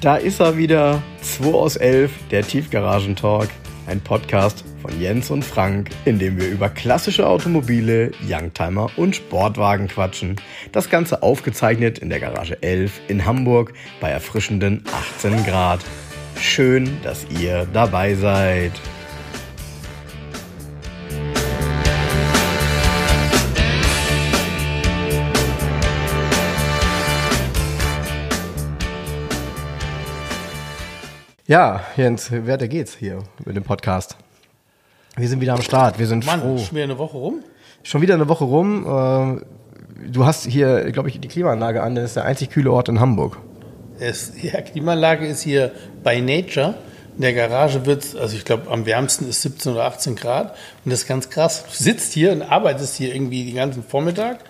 Da ist er wieder, 2 aus 11, der Tiefgaragentalk, ein Podcast von Jens und Frank, in dem wir über klassische Automobile, Youngtimer und Sportwagen quatschen. Das Ganze aufgezeichnet in der Garage 11 in Hamburg bei erfrischenden 18 Grad. Schön, dass ihr dabei seid. Ja, Jens, weiter geht's hier mit dem Podcast. Wir sind wieder am Start. Wir sind Mann, froh. schon wieder eine Woche rum? Schon wieder eine Woche rum. Äh, Du hast hier, glaube ich, die Klimaanlage an. Das ist der einzig kühle Ort in Hamburg. Es, ja, Klimaanlage ist hier bei Nature. In der Garage wird es, also ich glaube, am wärmsten ist 17 oder 18 Grad. Und das ist ganz krass. Du sitzt hier und arbeitest hier irgendwie den ganzen Vormittag.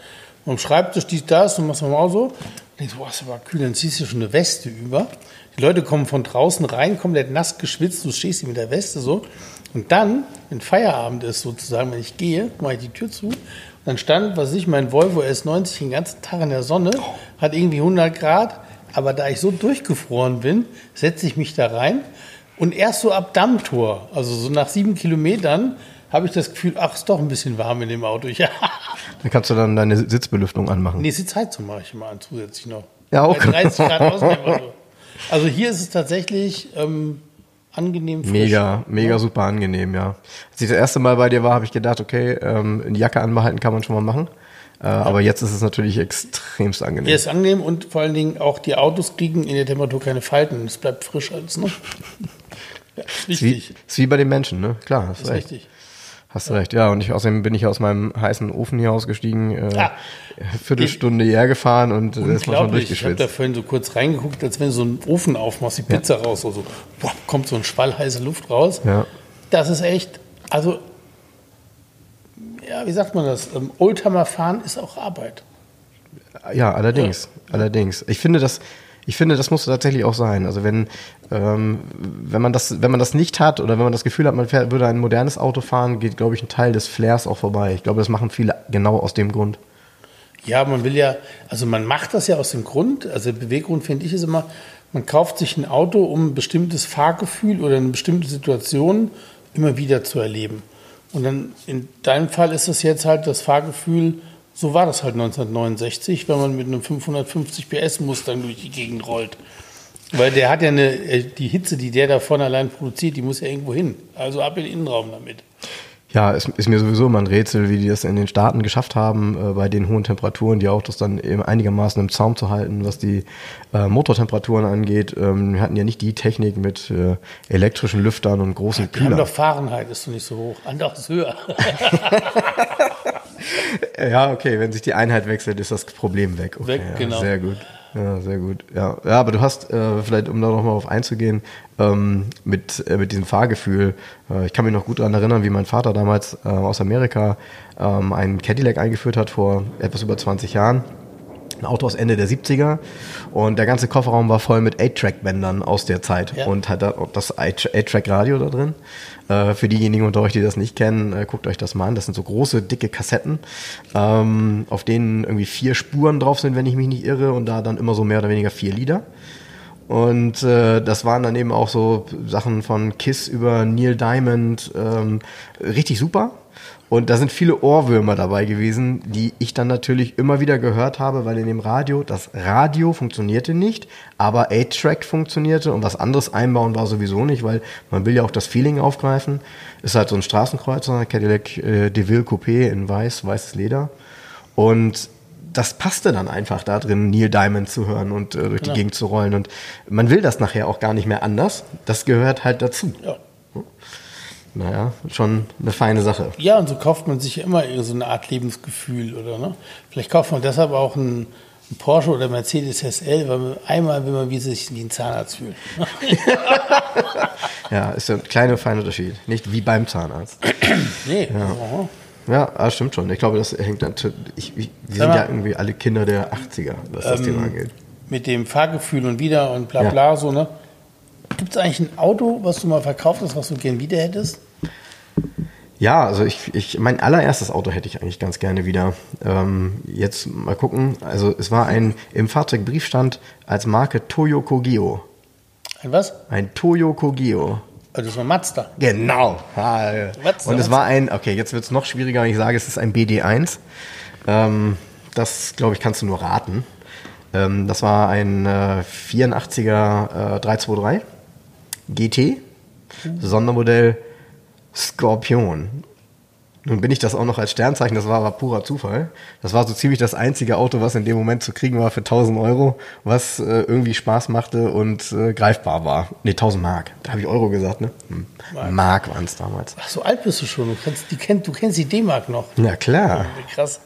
Und am Schreibtisch dies, das und machst mal so. Und denkst, boah, ist aber kühl. Dann ziehst du schon eine Weste über. Die Leute kommen von draußen rein, komplett nass geschwitzt. Du stehst hier mit der Weste so. Und dann, wenn Feierabend ist sozusagen, wenn ich gehe, mache ich die Tür zu. Und dann stand, was weiß ich, mein Volvo S90 den ganzen Tag in der Sonne, hat irgendwie 100 Grad. Aber da ich so durchgefroren bin, setze ich mich da rein. Und erst so ab Dammtor, also so nach sieben Kilometern, habe ich das Gefühl, ach, ist doch ein bisschen warm in dem Auto. Ja. Dann kannst du dann deine Sitzbelüftung anmachen. Nee, Sitzheizung mache ich immer an zusätzlich noch. Ja, auch. Bei 30 Grad außen. Also hier ist es tatsächlich ähm, angenehm frisch. Mega, mega super angenehm, ja. Als ich das erste Mal bei dir war, habe ich gedacht, okay, ähm, eine Jacke anbehalten kann man schon mal machen. Äh, Aber jetzt ist es natürlich extremst angenehm. Hier ist angenehm und vor allen Dingen auch die Autos kriegen in der Temperatur keine Falten. Es bleibt frisch alles, ne? Ja, Ist wie, richtig. ist wie bei den Menschen, ne? Klar, hast Ist recht. richtig. Hast recht, ja. Und ich, außerdem bin ich aus meinem heißen Ofen hier ausgestiegen, äh, Ah. Viertelstunde hierher gefahren und äh, ist man schon Unglaublich. Ich habe durchgeschwitzt. da vorhin so kurz reingeguckt, als wenn du so einen Ofen aufmachst, die Pizza raus, so, so boah, kommt so ein Schwall heiße Luft raus. Ja. Das ist echt, also, ja, wie sagt man das? Ähm, Oldtimer fahren ist auch Arbeit. Ja, allerdings, allerdings. Ich finde das, ich finde, das muss tatsächlich auch sein. Also wenn, ähm, wenn man das, wenn man das nicht hat oder wenn man das Gefühl hat, man fährt, würde ein modernes Auto fahren, geht, glaube ich, ein Teil des Flairs auch vorbei. Ich glaube, das machen viele genau aus dem Grund. Ja, man will ja, also man macht das ja aus dem Grund, also Beweggrund finde ich ist immer, man kauft sich ein Auto, um ein bestimmtes Fahrgefühl oder eine bestimmte Situation immer wieder zu erleben. Und dann in deinem Fall ist es jetzt halt das Fahrgefühl, so war das halt 1969, wenn man mit einem 550 PS Mustang durch die Gegend rollt. Weil der hat ja eine, äh, die Hitze, die der davon allein produziert, die muss ja irgendwo hin. Also ab in den Innenraum damit. Ja, es ist mir sowieso immer ein Rätsel, wie die das in den Staaten geschafft haben, äh, bei den hohen Temperaturen die Autos dann eben einigermaßen im Zaum zu halten, was die äh, Motortemperaturen angeht. Ähm, wir hatten ja nicht die Technik mit äh, elektrischen Lüftern und großen Kühlern. doch Fahrenheit, ist doch nicht so hoch. Anders ist höher. Ja, okay, wenn sich die Einheit wechselt, ist das Problem weg. Okay, Weg, ja, genau. Sehr gut. Ja, sehr gut. Ja, ja aber du hast, äh, vielleicht um da nochmal auf einzugehen, ähm, mit, äh, mit diesem Fahrgefühl, äh, ich kann mich noch gut daran erinnern, wie mein Vater damals äh, aus Amerika ähm, einen Cadillac eingeführt hat vor etwas über 20 Jahren. Ein Auto aus Ende der 70er und der ganze Kofferraum war voll mit 8-Track-Bändern aus der Zeit Ja. und hat das 8-Track-Radio da drin. Äh, für diejenigen unter euch, die das nicht kennen, äh, guckt euch das mal an. Das sind so große, dicke Kassetten, ähm, auf denen irgendwie vier Spuren drauf sind, wenn ich mich nicht irre, und da dann immer so mehr oder weniger vier Lieder. Und äh, das waren dann eben auch so Sachen von Kiss über Neil Diamond, ähm, richtig super. Und da sind viele Ohrwürmer dabei gewesen, die ich dann natürlich immer wieder gehört habe, weil in dem Radio, das Radio funktionierte nicht, aber 8-Track funktionierte und was anderes einbauen war sowieso nicht, weil man will ja auch das Feeling aufgreifen. Ist halt so ein Straßenkreuzer, Cadillac äh, DeVille Coupé in weiß, weißes Leder. Und das passte dann einfach da drin, Neil Diamond zu hören und äh, durch die Genau. Gegend zu rollen. Und man will das nachher auch gar nicht mehr anders. Das gehört halt dazu. Ja. Naja, schon eine feine Sache. Ja, und so kauft man sich ja immer so eine Art Lebensgefühl, oder? Ne? Vielleicht kauft man deshalb auch einen, einen Porsche oder Mercedes SL, weil man einmal will man wie sich wie ein Zahnarzt fühlen. Ja, ist ein kleiner feiner Unterschied. Nicht wie beim Zahnarzt. nee, aha. Ja, ah, stimmt schon. Ich glaube, das hängt dann. Ich, ich, wir sind mal- ja irgendwie alle Kinder der 80er, was das Thema angeht. mit dem Fahrgefühl und wieder und bla Ja. bla so, ne? Gibt es eigentlich ein Auto, was du mal verkauft hast, was du gern wieder hättest? Ja, also ich, ich, mein allererstes Auto hätte ich eigentlich ganz gerne wieder. Ähm, jetzt mal gucken. Also es war ein im Fahrzeugbrief stand als Marke Toyo Kogio. Ein was? Ein Toyo Kogeo. Also das war Mazda. Genau. Ah, ja. Mazda, Und es war ein, okay, jetzt wird es noch schwieriger, wenn ich sage, es ist ein BD1. Ähm, das, glaube ich, kannst du nur raten. Ähm, das war ein äh, 84er äh, 323 GT, Sondermodell Scorpion. Nun bin ich das auch noch als Sternzeichen, das war aber purer Zufall. Das war so ziemlich das einzige Auto, was in dem Moment zu kriegen war für 1000 Euro, was äh, irgendwie Spaß machte und äh, greifbar war. Nee, 1000 Mark. Da habe ich Euro gesagt, ne? Hm. Mark waren es damals. Ach, so alt bist du schon. Du kennst die, kennt, du kennst die D-Mark noch. Na klar, Krass.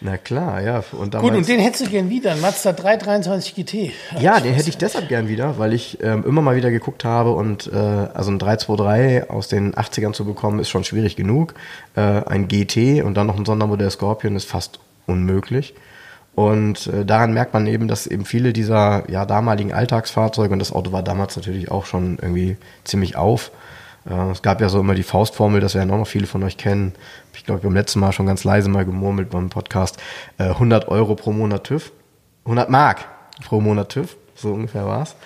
Na klar, ja. Und Gut, damals, und den hättest du gern wieder, ein Mazda 323 GT. ja, den hätte ich deshalb gern wieder, weil ich ähm, immer mal wieder geguckt habe und äh, also ein 323 aus den 80ern zu bekommen, ist schon schwierig genug. Äh, ein GT und dann noch ein Sondermodell Scorpion ist fast unmöglich. Und äh, daran merkt man eben, dass eben viele dieser ja, damaligen Alltagsfahrzeuge, und das Auto war damals natürlich auch schon irgendwie ziemlich auf, es gab ja so immer die Faustformel, das werden auch noch viele von euch kennen. Hab Ich glaube, beim letzten Mal schon ganz leise mal gemurmelt beim Podcast. Äh, 100 Euro pro Monat TÜV. 100 Mark pro Monat TÜV. So ungefähr war's.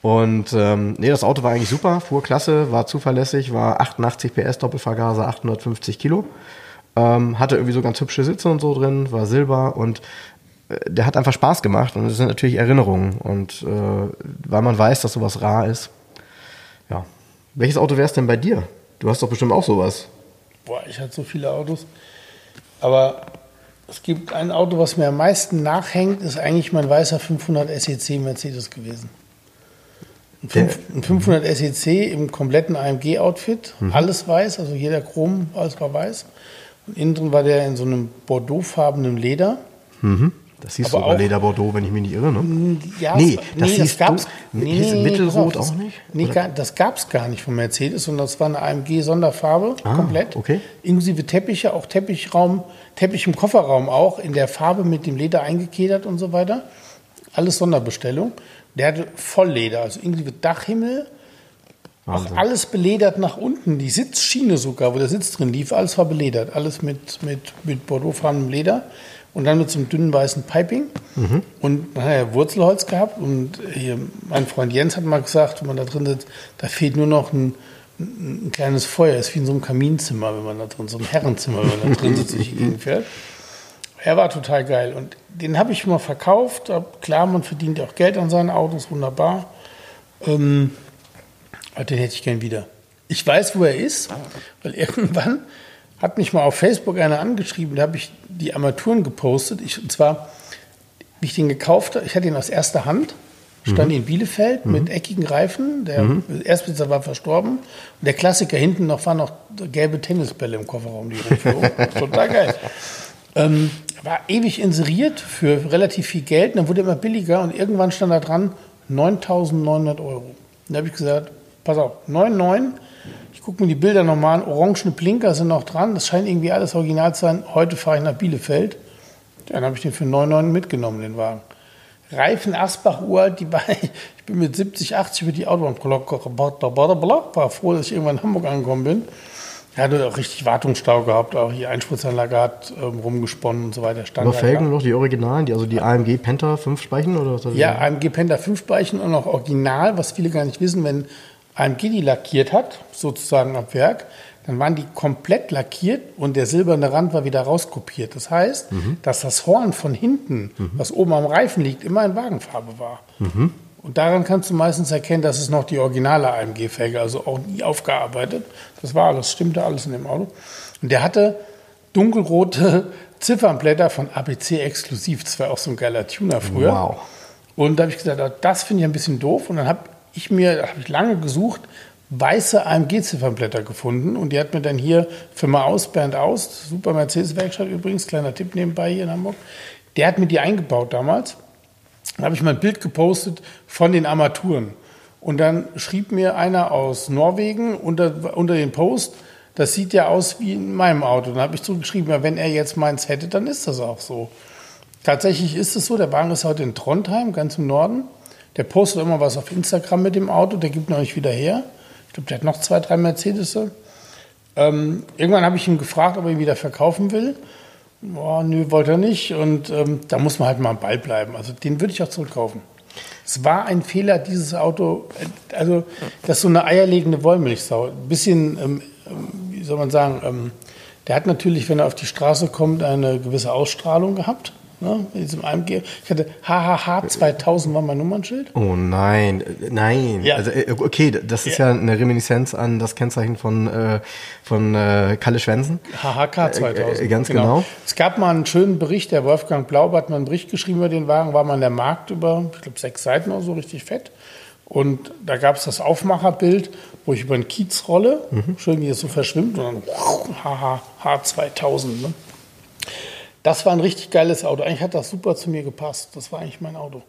Und ähm, nee, das Auto war eigentlich super, fuhr klasse, war zuverlässig, war 88 PS Doppelvergaser, 850 Kilo. Ähm, hatte irgendwie so ganz hübsche Sitze und so drin, war Silber und äh, der hat einfach Spaß gemacht und es sind natürlich Erinnerungen. Und äh, weil man weiß, dass sowas rar ist. Welches Auto wär's denn bei dir? Du hast doch bestimmt auch sowas. Boah, ich hatte so viele Autos. Aber es gibt ein Auto, was mir am meisten nachhängt, ist eigentlich mein weißer 500 SEC Mercedes gewesen. Ein, fünf, ein 500 SEC im kompletten AMG-Outfit, alles weiß, also jeder Chrom, alles war weiß. Und innen drin war der in so einem bordeauxfarbenen Leder. Das hieß Aber sogar auch- Leder Bordeaux, wenn ich mich nicht irre, ne? Ja, Nee, das hieß gab's, du- hieß Mittelrot pass auf, auch das- nicht? Nee, gar, das gab es gar nicht von Mercedes, sondern das war eine AMG-Sonderfarbe, Ah, komplett. okay. Inklusive Teppiche, auch Teppichraum, Teppich im Kofferraum auch, in der Farbe mit dem Leder eingekedert und so weiter. Alles Sonderbestellung. Der hatte Vollleder, also inklusive Dachhimmel, auch alles beledert nach unten. Die Sitzschiene sogar, wo der Sitz drin lief, alles war beledert. Alles mit, mit, mit bordeauxfarbenem Leder. Und dann mit so einem dünnen weißen Piping. Mhm. Und dann hat er Wurzelholz gehabt. Und hier, mein Freund Jens hat mal gesagt, wenn man da drin sitzt, da fehlt nur noch ein, ein, ein kleines Feuer. Ist wie in so einem Kaminzimmer, wenn man da drin, so ein Herrenzimmer, wenn man da drin sitzt und durch die Gegend fährt. Er war total geil. Und den habe ich mal verkauft. Klar, man verdient auch Geld an seinen Autos, wunderbar. Ähm, den hätte ich gern wieder. Ich weiß, wo er ist, weil irgendwann hat mich mal auf Facebook einer angeschrieben, da habe ich die Armaturen gepostet. Ich, und zwar, wie ich den gekauft habe, ich hatte ihn aus erster Hand, stand in Bielefeld mit eckigen Reifen. Der Erstbesitzer war verstorben. Und der Klassiker hinten noch waren noch gelbe Tennisbälle im Kofferraum, die rumflogen. Total geil. Ähm, war ewig inseriert für relativ viel Geld. Und dann wurde er immer billiger und irgendwann stand da dran 9.900 Euro. Und da habe ich gesagt, pass auf, 9,9. Ich gucke mir die Bilder nochmal an. Orangene Blinker sind noch dran. Das scheint irgendwie alles original zu sein. Heute fahre ich nach Bielefeld. Dann habe ich den für 9,9 mitgenommen, den Wagen. Reifen Asbach uralt, die war, ich bin mit 70, 80 über die Autobahn, war froh, dass ich irgendwann in Hamburg angekommen bin. Er hatte auch richtig Wartungsstau gehabt, auch hier Einspritzanlage hat ähm, rumgesponnen und so weiter. Aber Standard, Felgen noch die Originalen, die, also die AMG Penta 5 Speichen oder was? Ja, AMG Penta 5 Speichen und auch original, was viele gar nicht wissen, wenn AMG die lackiert hat, sozusagen ab Werk, dann waren die komplett lackiert und der silberne Rand war wieder rauskopiert. Das heißt, dass das Horn von hinten, was oben am Reifen liegt, immer in Wagenfarbe war. Und daran kannst du meistens erkennen, dass es noch die originale AMG-Felge, also auch nie aufgearbeitet. Das war alles, stimmte alles in dem Auto. Und der hatte dunkelrote Ziffernblätter von ABC exklusiv. Das war auch so ein geiler Tuner früher. Wow. Und da habe ich gesagt, ah, das finde ich ein bisschen doof. Und dann habe ich mir, habe ich lange gesucht, weiße AMG-Ziffernblätter gefunden. Und die hat mir dann hier Firma aus, Bernd aus, super Mercedes-Werkstatt übrigens, kleiner Tipp nebenbei hier in Hamburg. Der hat mir die eingebaut damals. Dann habe ich mal ein Bild gepostet von den Armaturen. Und dann schrieb mir einer aus Norwegen unter, unter den Post, das sieht ja aus wie in meinem Auto. Dann habe ich zurückgeschrieben, ja, wenn er jetzt meins hätte, dann ist das auch so. Tatsächlich ist es so, der Wagen ist heute in Trondheim, ganz im Norden. Der postet immer was auf Instagram mit dem Auto, der gibt noch nicht wieder her. Ich glaube, der hat noch zwei, drei Mercedes. Ähm, irgendwann habe ich ihn gefragt, ob er ihn wieder verkaufen will. Oh, nö, wollte er nicht. Und ähm, da muss man halt mal am Ball bleiben. Also den würde ich auch zurückkaufen. Es war ein Fehler, dieses Auto, äh, also das ist so eine eierlegende Wollmilchsau. Ein bisschen, ähm, wie soll man sagen, ähm, der hat natürlich, wenn er auf die Straße kommt, eine gewisse Ausstrahlung gehabt. Ne, diesem AMG. Ich hatte HHH 2000 war mein Nummernschild. Oh nein, äh, nein. Ja. Also äh, okay, das ist ja, eine Reminiszenz an das Kennzeichen von äh, von äh, Kalle Schwensen. HHK 2000. äh, ganz genau. Es gab mal einen schönen Bericht, der Wolfgang Blaub hat mal einen Bericht geschrieben über den Wagen, war mal in der Markt über, ich glaube, sechs Seiten oder so, richtig fett. Und da gab es das Aufmacherbild, wo ich über den Kiez rolle, schön wie es so verschwimmt, und dann HHH 2000. Ne? Das war ein richtig geiles Auto. Eigentlich hat das super zu mir gepasst. Das war eigentlich mein Auto.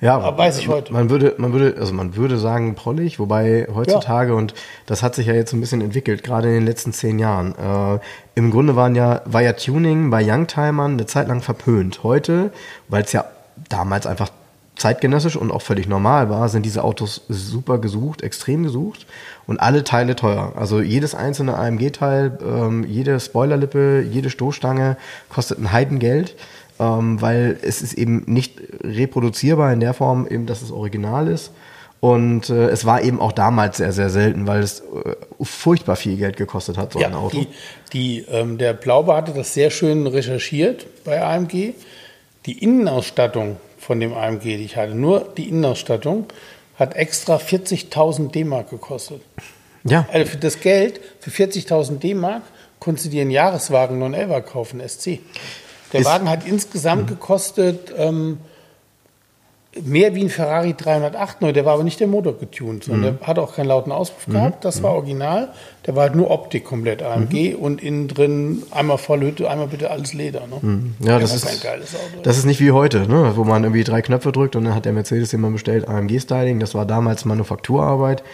Ja, Aber weiß ich heute. Man würde, man würde, also man würde sagen prollig, wobei heutzutage und das hat sich ja jetzt so ein bisschen entwickelt, gerade in den letzten zehn Jahren. Äh, Im Grunde waren ja, war ja Tuning bei Youngtimern eine Zeit lang verpönt. Heute, weil es ja damals einfach zeitgenössisch und auch völlig normal war, sind diese Autos super gesucht, extrem gesucht und alle Teile teuer. Also jedes einzelne AMG-Teil, ähm, jede Spoilerlippe, jede Stoßstange kostet ein Heidengeld, ähm, weil es ist eben nicht reproduzierbar in der Form, eben, dass es original ist. Und äh, es war eben auch damals sehr, sehr selten, weil es äh, furchtbar viel Geld gekostet hat, so ein Auto. Die, die, ähm, der Blaube hatte das sehr schön recherchiert bei AMG. Die Innenausstattung von dem AMG, die ich hatte, nur die Innenausstattung, hat extra 40.000 D-Mark gekostet. ja, Also für das Geld, für 40.000 D-Mark, konntest du dir einen Jahreswagen 911 kaufen, SC. Der Ist- Wagen hat insgesamt gekostet ähm, mehr wie ein Ferrari 308 neu. Der war aber nicht der Motor getuned, sondern der hat auch keinen lauten Auspuff gehabt. Das war original. Der war halt nur Optik komplett AMG und innen drin einmal volle Hütte, einmal bitte alles Leder. Ne? ja, das das ist ist ein geiles Auto. Das ist nicht wie heute, ne? wo man irgendwie drei Knöpfe drückt und dann hat der Mercedes man bestellt, AMG-Styling. Das war damals Manufakturarbeit.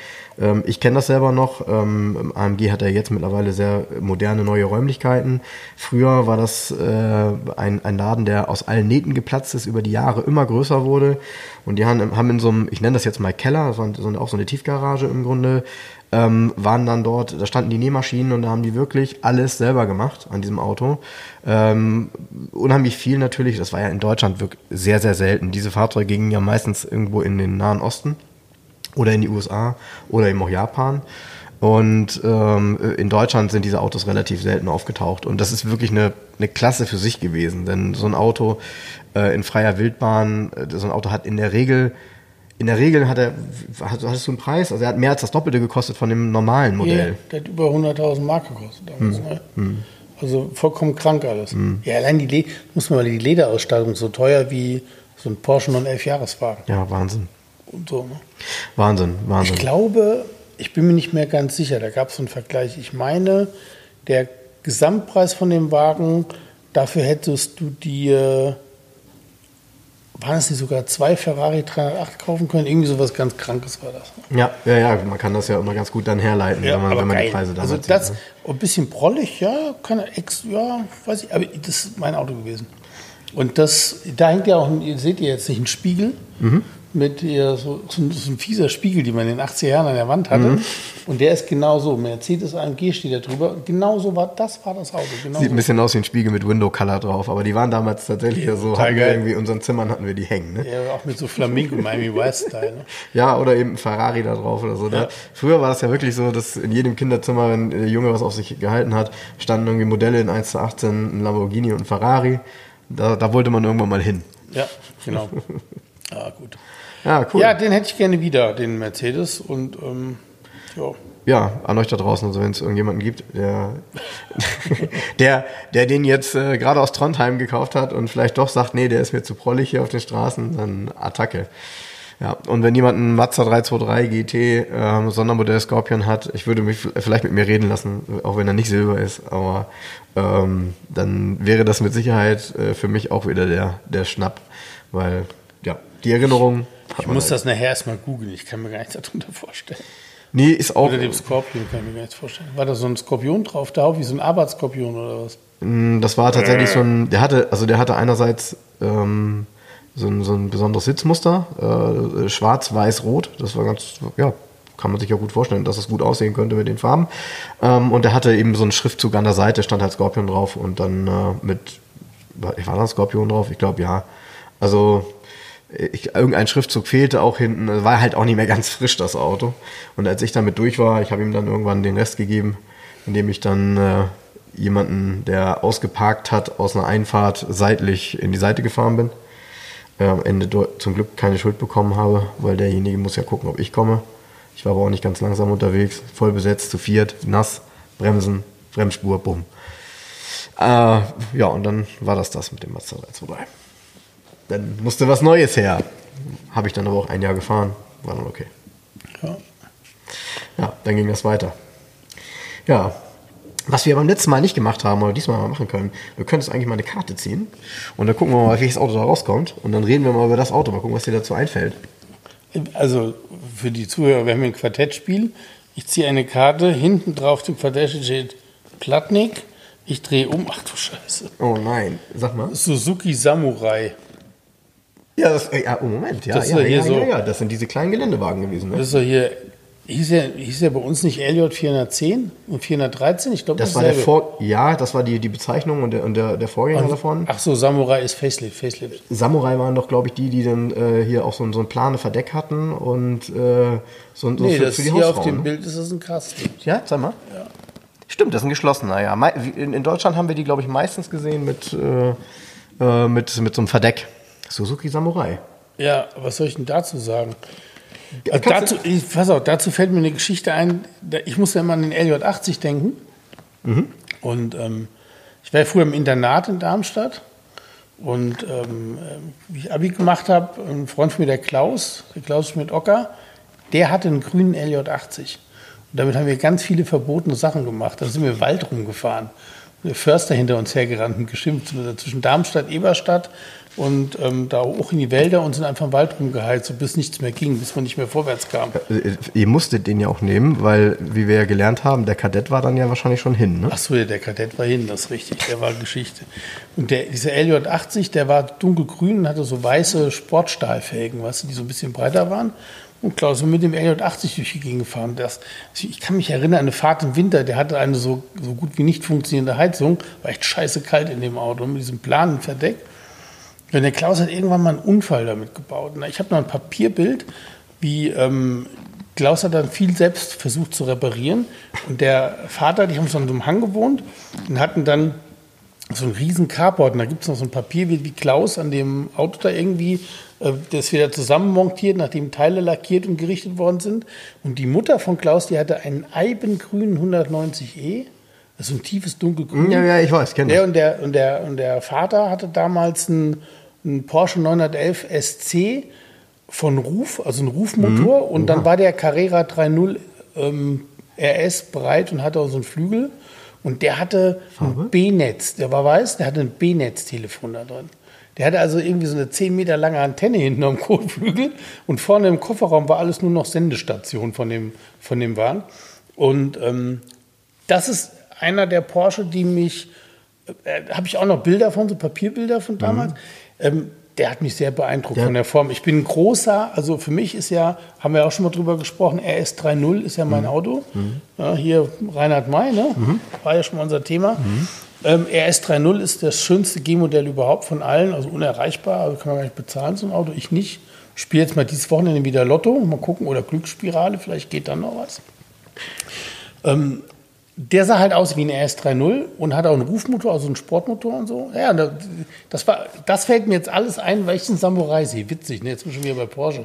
Ähm, ich kenne das selber noch. Ähm, AMG hat ja jetzt mittlerweile sehr moderne neue Räumlichkeiten. Früher war das äh, ein, ein Laden, der aus allen Nähten geplatzt ist, über die Jahre immer größer wurde. Und die haben, haben in so einem, ich nenne das jetzt mal Keller, das war so eine- auch so eine Tiefgarage im Grunde, ähm, waren dann dort, da standen die Nähmaschinen und da haben die wirklich alles selber gemacht an diesem Auto. Ähm, unheimlich viel natürlich, das war ja in Deutschland wirklich sehr, sehr selten. Diese Fahrzeuge gingen ja meistens irgendwo in den Nahen Osten oder in die USA oder eben auch Japan. Und ähm, in Deutschland sind diese Autos relativ selten aufgetaucht. Und das ist wirklich eine, eine Klasse für sich gewesen. Denn so ein Auto äh, in freier Wildbahn, äh, so ein Auto hat in der Regel, in der Regel hat er, hattest du einen Preis? Also er hat mehr als das Doppelte gekostet von dem normalen Modell. der hat über 100.000 Mark gekostet damals. Hm. Ne? Also vollkommen krank alles. Ja, allein die, Le muss man mal die Lederausstattung so teuer wie so ein Porsche 911 Jahreswagen Ja, Wahnsinn. und so. Ne? Wahnsinn, Ich Wahnsinn. glaube, ich bin mir nicht mehr ganz sicher, da gab es einen Vergleich. Ich meine, der Gesamtpreis von dem Wagen, dafür hättest du dir, waren es nicht sogar zwei Ferrari 308 kaufen können? Irgendwie sowas ganz Krankes war das. Ja, ja, ja, man kann das ja immer ganz gut dann herleiten, wenn man, wenn man die Preise damals Also das, sieht, ne? ein bisschen prollig, ja, kann er ex, ja, weiß ich, aber das ist mein Auto gewesen. Und das, da hängt ja auch, seht ihr jetzt nicht, ein Spiegel Mhm. Mit hier so, so, ein- so ein fieser Spiegel, den man in den 80er Jahren an der Wand hatte. Mhm. Und der ist genau so. Mercedes AMG steht da drüber. Genau so war, das war das Auto. Genau Sieht ein so. bisschen aus wie ein Spiegel mit Window Color drauf, aber die waren damals tatsächlich ja, so, hatten irgendwie in unseren Zimmern hatten wir die hängen. Ne? Ja, auch mit so Flamingo Miami West Style. Ne? Ja, oder eben ein Ferrari da drauf oder so. Ne? Ja. Früher war das ja wirklich so, dass in jedem Kinderzimmer, wenn der Junge was auf sich gehalten hat, standen irgendwie Modelle in 1 zu 18, ein Lamborghini und ein Ferrari. Da, da wollte man irgendwann mal hin. Ja, genau. Ah, gut. Ja, cool. Ja, den hätte ich gerne wieder, den Mercedes. Und ähm, ja. Ja, an euch da draußen, also wenn es irgendjemanden gibt, der, der, der den jetzt äh, gerade aus Trondheim gekauft hat und vielleicht doch sagt, nee, der ist mir zu prollig hier auf den Straßen, dann Attacke. Ja, und wenn jemand einen Mazda 323 GT ähm, Sondermodell Scorpion hat, ich würde mich vielleicht mit mir reden lassen, auch wenn er nicht Silber ist, aber ähm, dann wäre das mit Sicherheit äh, für mich auch wieder der, der Schnapp, weil ja, die Erinnerung Ich muss das nachher erstmal googeln. Ich kann mir gar nichts darunter vorstellen. Nee, ist auch Oder dem Skorpion kann ich mir gar nichts vorstellen. War da so ein Skorpion drauf, da wie so ein Arbeitsskorpion oder was? Mm, Das war tatsächlich so ein, der hatte, also der hatte einerseits ähm, so, ein, so ein besonderes Sitzmuster, äh, schwarz, weiß, rot. Das war ganz, ja, kann man sich ja gut vorstellen, dass es gut aussehen könnte mit den Farben. Ähm, und der hatte eben so einen Schriftzug an der Seite, stand halt Skorpion drauf und dann äh, mit, war da ein Skorpion drauf? Ich glaube ja. Also ich, irgendein Schriftzug fehlte auch hinten. War halt auch nicht mehr ganz frisch, das Auto. Und als ich damit durch war, ich habe ihm dann irgendwann den Rest gegeben, indem ich dann äh, jemanden, der ausgeparkt hat, aus einer Einfahrt seitlich in die Seite gefahren bin. Äh, am Ende zum Glück keine Schuld bekommen habe, weil derjenige muss ja gucken, ob ich komme. Ich war aber auch nicht ganz langsam unterwegs, voll besetzt, zu viert, nass, Bremsen, Bremsspur, bumm. Äh, ja, und dann war das das mit dem Mazda 323. Dann musste was Neues her. Habe ich dann aber auch ein Jahr gefahren. War dann okay. Ja. Ja, dann ging das weiter. Ja, was wir beim letzten Mal nicht gemacht haben oder diesmal mal machen können, wir können jetzt eigentlich mal eine Karte ziehen und dann gucken wir mal, welches Auto da rauskommt und dann reden wir mal über das Auto, mal gucken, was dir dazu einfällt. Also für die Zuhörer, wir haben ein Quartettspiel. Ich ziehe eine Karte, hinten drauf dem Quartett steht Platnik. Ich drehe um. Ach du Scheiße. Oh nein, sag mal. Suzuki Samurai. Ja, das, ja oh Moment, ja, Das ja, hier ja, so- ja, ja, das sind diese kleinen Geländewagen gewesen. Ne? Das ist doch hier. Hieß ja, hieß ja bei uns nicht LJ 410 und 413? Ich glaube, Das das, war der. Vor ja, das war die, die Bezeichnung und der, und der, der Vorgänger davon. Ach so, Samurai ist Facelift. Facelift. Samurai waren doch, glaube ich, die, die dann äh, hier auch so, ein- so ein plane Verdeck hatten und äh, so, ein- so Nee, für, das für die hier auf Hausfrauen. dem ne? Bild ist das ein Kasten. Ja, sag mal. Stimmt, das ist ein geschlossener, ja. In Deutschland haben wir die, glaube ich, meistens gesehen mit, äh, äh, mit, mit so einem Verdeck. Suzuki Samurai. Ja, was soll ich denn dazu sagen? Also dazu, ich, pass auf, dazu fällt mir eine Geschichte ein. Ich muss ja immer an den LJ80 denken. Mhm. Und ähm, ich war ja früher im Internat in Darmstadt. Und ähm, äh, wie ich Abi gemacht habe, ein Freund von mir, der Klaus, der Klaus Schmidt-Ocker, der hatte einen grünen LJ80. Und damit haben wir ganz viele verbotene Sachen gemacht. Da sind wir im Wald rumgefahren. Und der Förster hinter uns hergerannt und geschimpft zwischen Darmstadt, Eberstadt und ähm, da hoch in die Wälder und sind einfach im Wald rumgeheizt, so bis nichts mehr ging, bis man nicht mehr vorwärts kam. Äh, Ihr musstet den ja auch nehmen, weil, wie wir ja gelernt haben, der Kadett war dann ja wahrscheinlich schon hin. Ne? Ach so, ja, der Kadett war hin, das ist richtig, der war Geschichte. Und der, dieser LJ80, der war dunkelgrün und hatte so weiße Sportstahlfelgen, weißt du, die so ein bisschen breiter waren. Und Klaus ist mit dem LJ80 durch die Gegend gefahren. Das, ich kann mich erinnern an eine Fahrt im Winter, der hatte eine so, so gut wie nicht funktionierende Heizung, war echt scheiße kalt in dem Auto mit diesem planen Verdeck. Und der Klaus hat irgendwann mal einen Unfall damit gebaut. Na, Ich habe noch ein Papierbild, wie ähm, Klaus hat dann viel selbst versucht zu reparieren. Und der Vater, die haben so an so einem Hang gewohnt und hatten dann so einen riesen Carport. Und da gibt es noch so ein Papierbild, wie Klaus an dem Auto da irgendwie äh, das wieder zusammenmontiert, nachdem Teile lackiert und gerichtet worden sind. Und die Mutter von Klaus, die hatte einen eibengrünen 190e. Das ist so ein tiefes dunkelgrün. Ja, ja, ich weiß, kenne Der das. und der, und, der, und der Vater hatte damals einen, einen Porsche 911 SC von Ruf, also ein Rufmotor. Und dann war der Carrera 3.0 ähm, RS breit und hatte auch so einen Flügel. Und der hatte ein B-Netz. Der war weiß, der hatte ein B-Netz-Telefon da drin. Der hatte also irgendwie so eine 10 Meter lange Antenne hinten am Kotflügel und vorne im Kofferraum war alles nur noch Sendestation von dem, von dem Wagen. Und ähm, das ist einer der Porsche, die mich, äh, habe ich auch noch Bilder von, so Papierbilder von damals. Ähm, der hat mich sehr beeindruckt Ja. von der Form. Ich bin ein großer, also für mich ist ja, haben wir auch schon mal drüber gesprochen, RS 3.0 ist ja mein Auto. Ja, hier Reinhard May, ne? war ja schon mal unser Thema. Ähm, RS 3.0 ist das schönste G-Modell überhaupt von allen, also unerreichbar, also kann man gar nicht bezahlen, so ein Auto. Ich nicht. Ich spiele jetzt mal dieses Wochenende wieder Lotto, mal gucken, oder Glücksspirale, vielleicht geht dann noch was. Ähm, der sah halt aus wie ein RS 3.0 und hat auch einen Rufmotor, also einen Sportmotor und so. Ja, da- das, war, das fällt mir jetzt alles ein, weil ich einen Samurai sehe. Witzig, ne? jetzt sind wir schon wieder bei Porsche.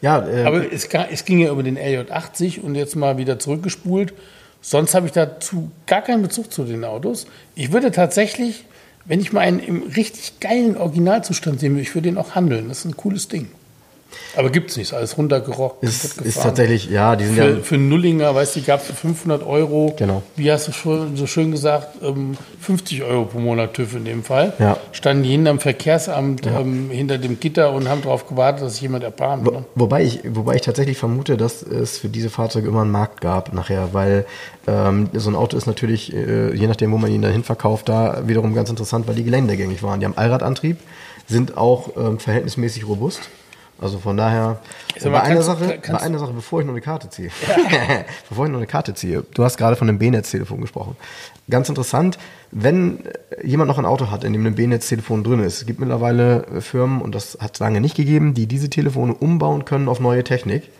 Ja, äh, Aber es, es ging ja über den LJ80 und jetzt mal wieder zurückgespult. Sonst habe ich dazu gar keinen Bezug zu den Autos. Ich würde tatsächlich, wenn ich mal einen im richtig geilen Originalzustand sehen würde, ich würde den auch handeln. Das ist ein cooles Ding. Aber gibt es nicht, ist alles runtergerockt. ist, ist tatsächlich, ja, die sind Für, ja. für einen Nullinger, weißt du, die gab es für 500 Euro. Genau. Wie hast du schon, so schön gesagt, ähm, 50 Euro pro Monat TÜV in dem Fall. Ja. Standen die hinterm Verkehrsamt ähm, hinter dem Gitter und haben darauf gewartet, dass sich jemand erbarmt. Wo, Ne? wobei, ich, wobei ich tatsächlich vermute, dass es für diese Fahrzeuge immer einen Markt gab nachher, weil ähm, so ein Auto ist natürlich, äh, je nachdem, wo man ihn dann hinverkauft, da wiederum ganz interessant, weil die geländegängig waren. Die haben Allradantrieb, sind auch ähm, verhältnismäßig robust. Also von daher, Sag bei einer, Sache, kannst- bei einer Sache, bevor ich noch eine Karte ziehe. bevor ich noch eine Karte ziehe. Du hast gerade von einem B-Netz-Telefon gesprochen. Ganz interessant, wenn äh, jemand noch ein Auto hat, in dem ein B-Netz-Telefon drin ist. Es gibt mittlerweile äh, Firmen, und das hat es lange nicht gegeben, die diese Telefone umbauen können auf neue Technik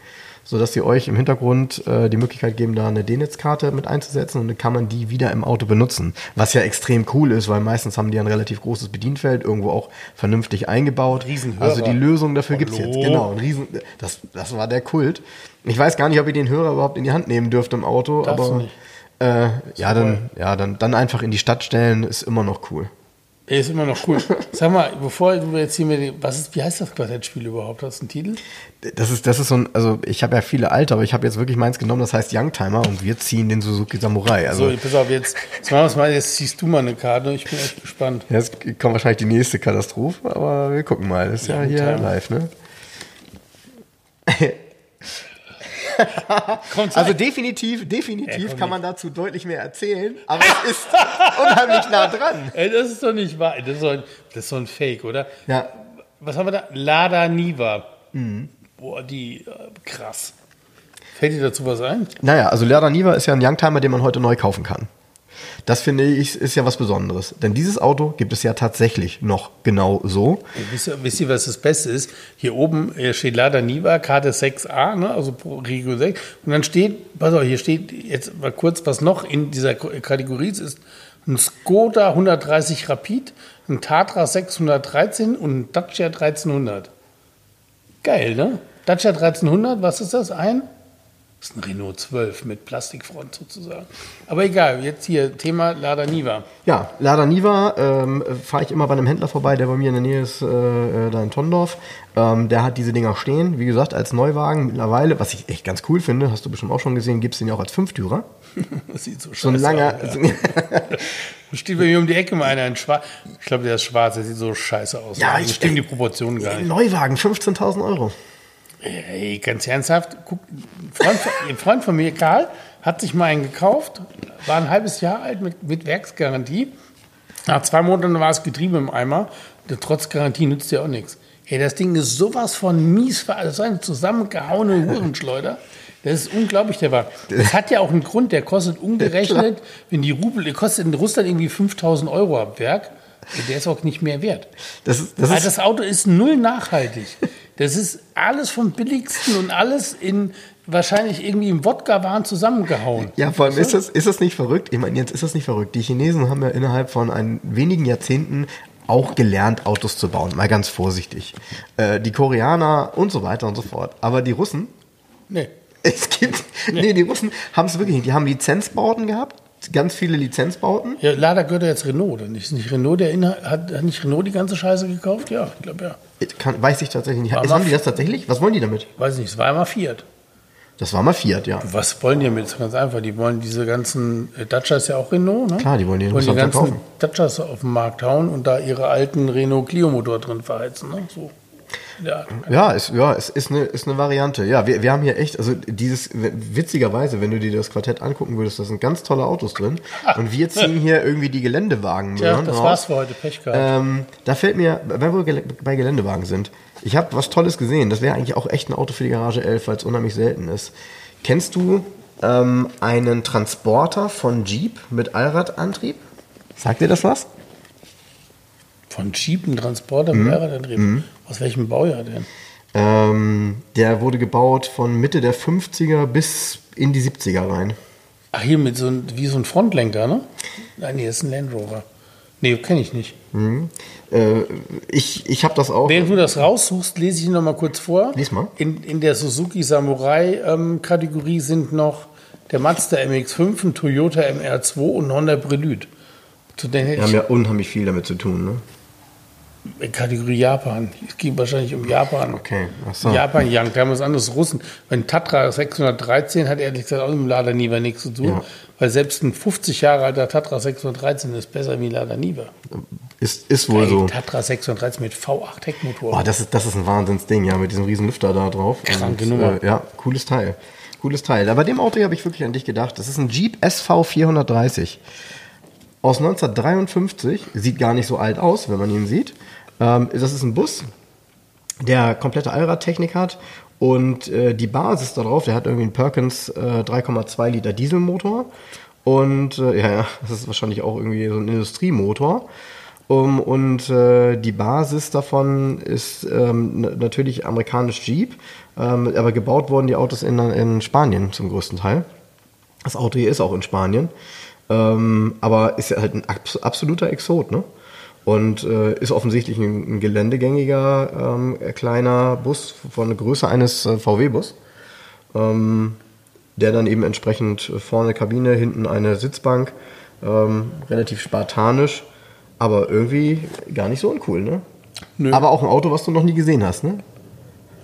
sodass sie euch im Hintergrund äh, die Möglichkeit geben, da eine D-Netz-Karte mit einzusetzen und dann kann man die wieder im Auto benutzen. Was ja extrem cool ist, weil meistens haben die ein relativ großes Bedienfeld, irgendwo auch vernünftig eingebaut. Riesenhörer. Also die Lösung dafür gibt's Hallo? jetzt. Genau, ein Riesen, das, das war der Kult. Ich weiß gar nicht, ob ihr den Hörer überhaupt in die Hand nehmen dürft im Auto, Darfst aber äh, ja, dann, ja dann, dann einfach in die Stadt stellen, ist immer noch cool. Er ist immer noch cool. Sag mal, bevor du jetzt hier mit was ist, wie heißt das Quartettspiel überhaupt? Hast du einen Titel? Das ist, das ist so ein, also ich habe ja viele alte, aber ich habe jetzt wirklich meins genommen, das heißt Youngtimer und wir ziehen den Suzuki Samurai. Also So, pass auf, jetzt, jetzt mal, jetzt ziehst du mal eine Karte. Ich bin echt gespannt. Jetzt kommt wahrscheinlich die nächste Katastrophe, aber wir gucken mal. Das ist ja hier live, ne? Also definitiv, definitiv Ja, kann man dazu deutlich mehr erzählen, aber es ist unheimlich nah dran. Ey, das ist doch nicht wahr. Das ist so ein, das ist so ein Fake, oder? Ja, Was haben wir da? Lada Niva. Boah, die, äh, krass. Fällt dir dazu was ein? naja, also Lada Niva ist ja ein Youngtimer, den man heute neu kaufen kann. Das finde ich ist ja was Besonderes. Denn dieses Auto gibt es ja tatsächlich noch genau so. Ey, Wisst ihr, wisst ihr, was das Beste ist? Hier oben steht Lada Niva, Karte 6a, ne? also Regio 6. Und dann steht, pass auf, hier steht jetzt mal kurz, was noch in dieser Kategorie ist ein Skoda 130 Rapid, ein Tatra 613 und ein Dacia 1300. Geil, ne? Dacia 1300, was ist das? Ein? Das ist ein Renault 12 mit Plastikfront sozusagen. Aber egal, jetzt hier Thema Lada Niva. Ja, Lada Niva ähm, fahre ich immer bei einem Händler vorbei, der bei mir in der Nähe ist, äh, äh, da in Tondorf. Ähm, der hat diese Dinger stehen, wie gesagt, als Neuwagen mittlerweile, was ich echt ganz cool finde, hast du bestimmt auch schon gesehen, gibt es den ja auch als Fünftürer. Das sieht so scheiße So ein langer, aus. Ja. Steht bei mir um die Ecke mal einer in schwarz. Ich glaube, der ist schwarz, der sieht so scheiße aus. Ja, ich- stimmen die Proportionen gar nicht. Neuwagen, 15.000 Euro. Ey, ganz ernsthaft, guck, ein Freund, von, ein Freund von mir, Karl, hat sich mal einen gekauft, war ein halbes Jahr alt mit, mit Werksgarantie. Nach zwei Monaten war es Getriebe im Eimer. Trotz Garantie nützt ja auch nichts. Ey, das Ding ist sowas von mies, das ist eine zusammengehauene Hurenschleuder. Das ist unglaublich, der Wagen. Das hat ja auch einen Grund, der kostet umgerechnet, wenn die Rubel, der kostet in Russland irgendwie 5000 Euro ab Werk. Der ist auch nicht mehr wert. Das ist, das ist, das Auto ist null nachhaltig. Das ist alles vom billigsten und alles in wahrscheinlich irgendwie im Wodka-Wahn zusammengehauen. ja, vor allem ist das, ist das nicht verrückt? Ich meine, jetzt ist das nicht verrückt. Die Chinesen haben ja innerhalb von ein, wenigen Jahrzehnten auch gelernt, Autos zu bauen. Mal ganz vorsichtig. Äh, die Koreaner und so weiter und so fort. Aber die Russen, Nee. es gibt, nee, die Russen haben es wirklich nicht. Die haben Lizenzbauten gehabt, ganz viele Lizenzbauten. Ja, Lada gehört ja jetzt Renault, oder nicht? Ist nicht Renault der Inhalt, hat, hat nicht Renault die ganze Scheiße gekauft? Ja, ich glaube ja. Kann, weiß ich tatsächlich nicht. Haben die das tatsächlich? Was wollen die damit? Weiß nicht, es war einmal Fiat. Das war mal Fiat, ja. Was wollen die damit? Das ist ganz einfach. Die wollen diese ganzen, äh, Dacia ist ja auch Renault, ne? Klar, die wollen die wollen die ganzen verkaufen. Dacias auf den Markt hauen und da ihre alten Renault Clio-Motor drin verheizen, ne? So. Ja, Ja, ist, ja, es ist eine, ist eine Variante. Ja, wir, wir haben hier echt, also dieses, witzigerweise, wenn du dir das Quartett angucken würdest, da sind ganz tolle Autos drin. Und wir ziehen hier irgendwie die Geländewagen möhren das raus. war's für heute. Pech gehabt. Ähm, da fällt mir, wenn wir bei Geländewagen sind, ich habe was Tolles gesehen. Das wäre eigentlich auch echt ein Auto für die Garage 11, weil es unheimlich selten ist. Kennst du ähm, einen Transporter von Jeep mit Allradantrieb? Sagt dir das was? Von Jeep ein Transporter Mhm. mit Allradantrieb. Aus welchem Baujahr denn? Ähm, der wurde gebaut von Mitte der 50er bis in die 70er rein. Ach, hier mit so ein, wie so ein Frontlenker, ne? Nein, das ist ein Land Rover. Nee, kenne ich nicht. Äh, ich ich habe das auch. Während du das raussuchst, lese ich noch mal kurz vor. Lies mal. In, in der Suzuki Samurai-Kategorie sind noch der Mazda MX-5, ein Toyota MR2 und ein Honda Prelude. Zu denen Wir hätte haben ich ja unheimlich viel damit zu tun, ne? Kategorie Japan. Es ging wahrscheinlich um Japan. Okay, ach so. Japan Young, da haben wir was anderes Russen. Ein Tatra 613 hat ehrlich gesagt auch mit dem Lada Niva nichts zu tun. Ja. Weil selbst ein 50 Jahre alter Tatra 613 ist besser wie ein Lada Niva. Ist, ist wohl Ey, so. Tatra 613 mit V8 Heckmotor. Boah, das ist, das ist ein Wahnsinnsding, ja, mit diesem riesen Lüfter da drauf. Kranke Und, Nummer. Äh, ja, cooles Teil. Cooles Teil. Aber bei dem Auto habe ich wirklich an dich gedacht. Das ist ein Jeep SV 430. Aus 1953. Sieht gar nicht so alt aus, wenn man ihn sieht. Ähm, das ist ein Bus. der komplette Allradtechnik hat und äh, die Basis darauf, der hat irgendwie einen Perkins äh, 3,2 Liter Dieselmotor und äh, ja, das ist wahrscheinlich auch irgendwie so ein Industriemotor. Um, und äh, die Basis davon ist ähm, natürlich amerikanisch Jeep, ähm, aber gebaut wurden die Autos in, in Spanien zum größten Teil. Das Auto hier ist auch in Spanien, ähm, aber ist ja halt ein absoluter Exot, ne? Und äh, ist offensichtlich ein, ein geländegängiger ähm, kleiner Bus von der Größe eines äh, VW-Bus, ähm, der dann eben entsprechend vorne Kabine, hinten eine Sitzbank, ähm, relativ spartanisch, aber irgendwie gar nicht so uncool, ne? Nö. Aber auch ein Auto, was du noch nie gesehen hast, ne?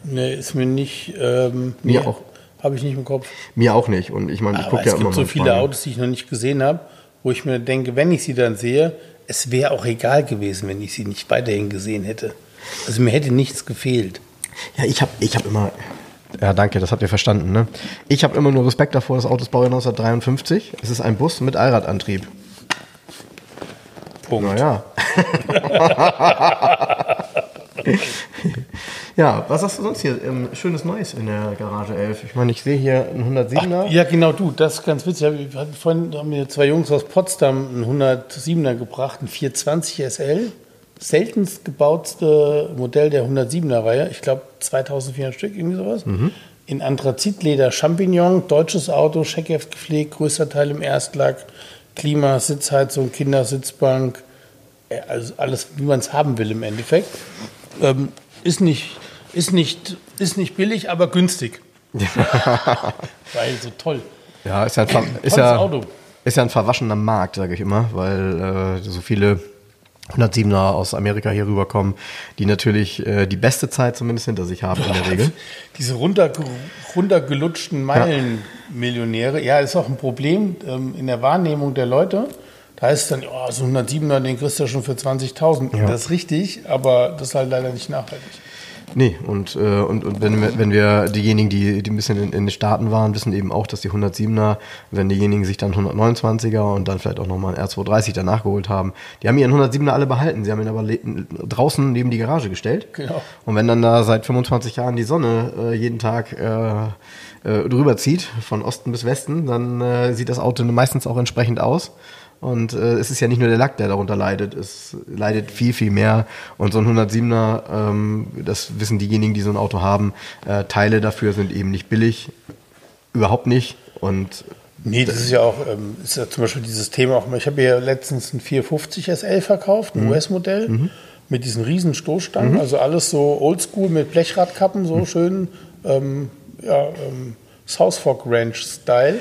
Ne, ist mir nicht. Ähm, mir auch. Habe ich nicht im Kopf. Mir auch nicht. Und ich meine, ich gucke ja immer. Es gibt so viele Autos, die ich noch nicht gesehen habe, wo ich mir denke, wenn ich sie dann sehe, es wäre auch egal gewesen, wenn ich sie nicht weiterhin gesehen hätte. Also mir hätte nichts gefehlt. Ja, ich habe ich hab immer. Ja, danke, das habt ihr verstanden. Ne? Ich habe immer nur Respekt davor, das Auto ist Baujahr 1953. Es ist ein Bus mit Allradantrieb. Punkt. Naja. ja, was hast du sonst hier? Ähm, schönes Neues in der Garage 11. Ich meine, ich sehe hier einen 107er. Ach, ja, genau, du, das ist ganz witzig. Ich hab, vorhin haben mir zwei Jungs aus Potsdam einen 107er gebracht, einen 420 SL. Seltenst gebautste Modell der 107er-Reihe. Ich glaube 2400 Stück, irgendwie sowas. Mhm. In Anthrazitleder Champignon, deutsches Auto, Scheckheft gepflegt, größter Teil im Erstlack, Klima, Sitzheizung, Kindersitzbank, also alles, wie man es haben will im Endeffekt. Ähm, ist, nicht, ist, nicht, ist nicht billig, aber günstig. weil so toll. Ja, ist ja ein, ist ja, Auto. Ist ja ein verwaschener Markt, sage ich immer, weil äh, so viele 107er aus Amerika hier rüberkommen, die natürlich äh, die beste Zeit zumindest hinter sich haben in der Regel. Diese runter, runtergelutschten Meilenmillionäre, ja. ja, ist auch ein Problem ähm, in der Wahrnehmung der Leute. Da heißt dann, oh, so 107er, den kriegst du ja schon für 20.000. Ja. Das ist richtig, aber das ist halt leider nicht nachhaltig. Nee, und, äh, und, und wenn, wir, wenn wir diejenigen, die, die ein bisschen in, in, den Staaten waren, wissen eben auch, dass die 107er, wenn diejenigen sich dann 129er und dann vielleicht auch nochmal ein R230 danach geholt haben, die haben ihren 107er alle behalten. Sie haben ihn aber draußen neben die Garage gestellt. Genau. Und wenn dann da seit 25 Jahren die Sonne äh, jeden Tag äh, äh, drüber zieht, von Osten bis Westen, dann äh, sieht das Auto meistens auch entsprechend aus. Und äh, es ist ja nicht nur der Lack, der darunter leidet, es leidet viel, viel mehr. Und so ein 107er, ähm, das wissen diejenigen, die so ein Auto haben, äh, Teile dafür sind eben nicht billig, überhaupt nicht. Und Nee, das ist ja auch, ähm, ist ja zum Beispiel dieses Thema auch, ich habe ja letztens ein 450 SL verkauft, ein mhm. US-Modell, mhm. mit diesen riesen Stoßstangen, mhm. also alles so oldschool mit Blechradkappen, so mhm. schön, ähm, ja, ähm, South Fork Ranch Style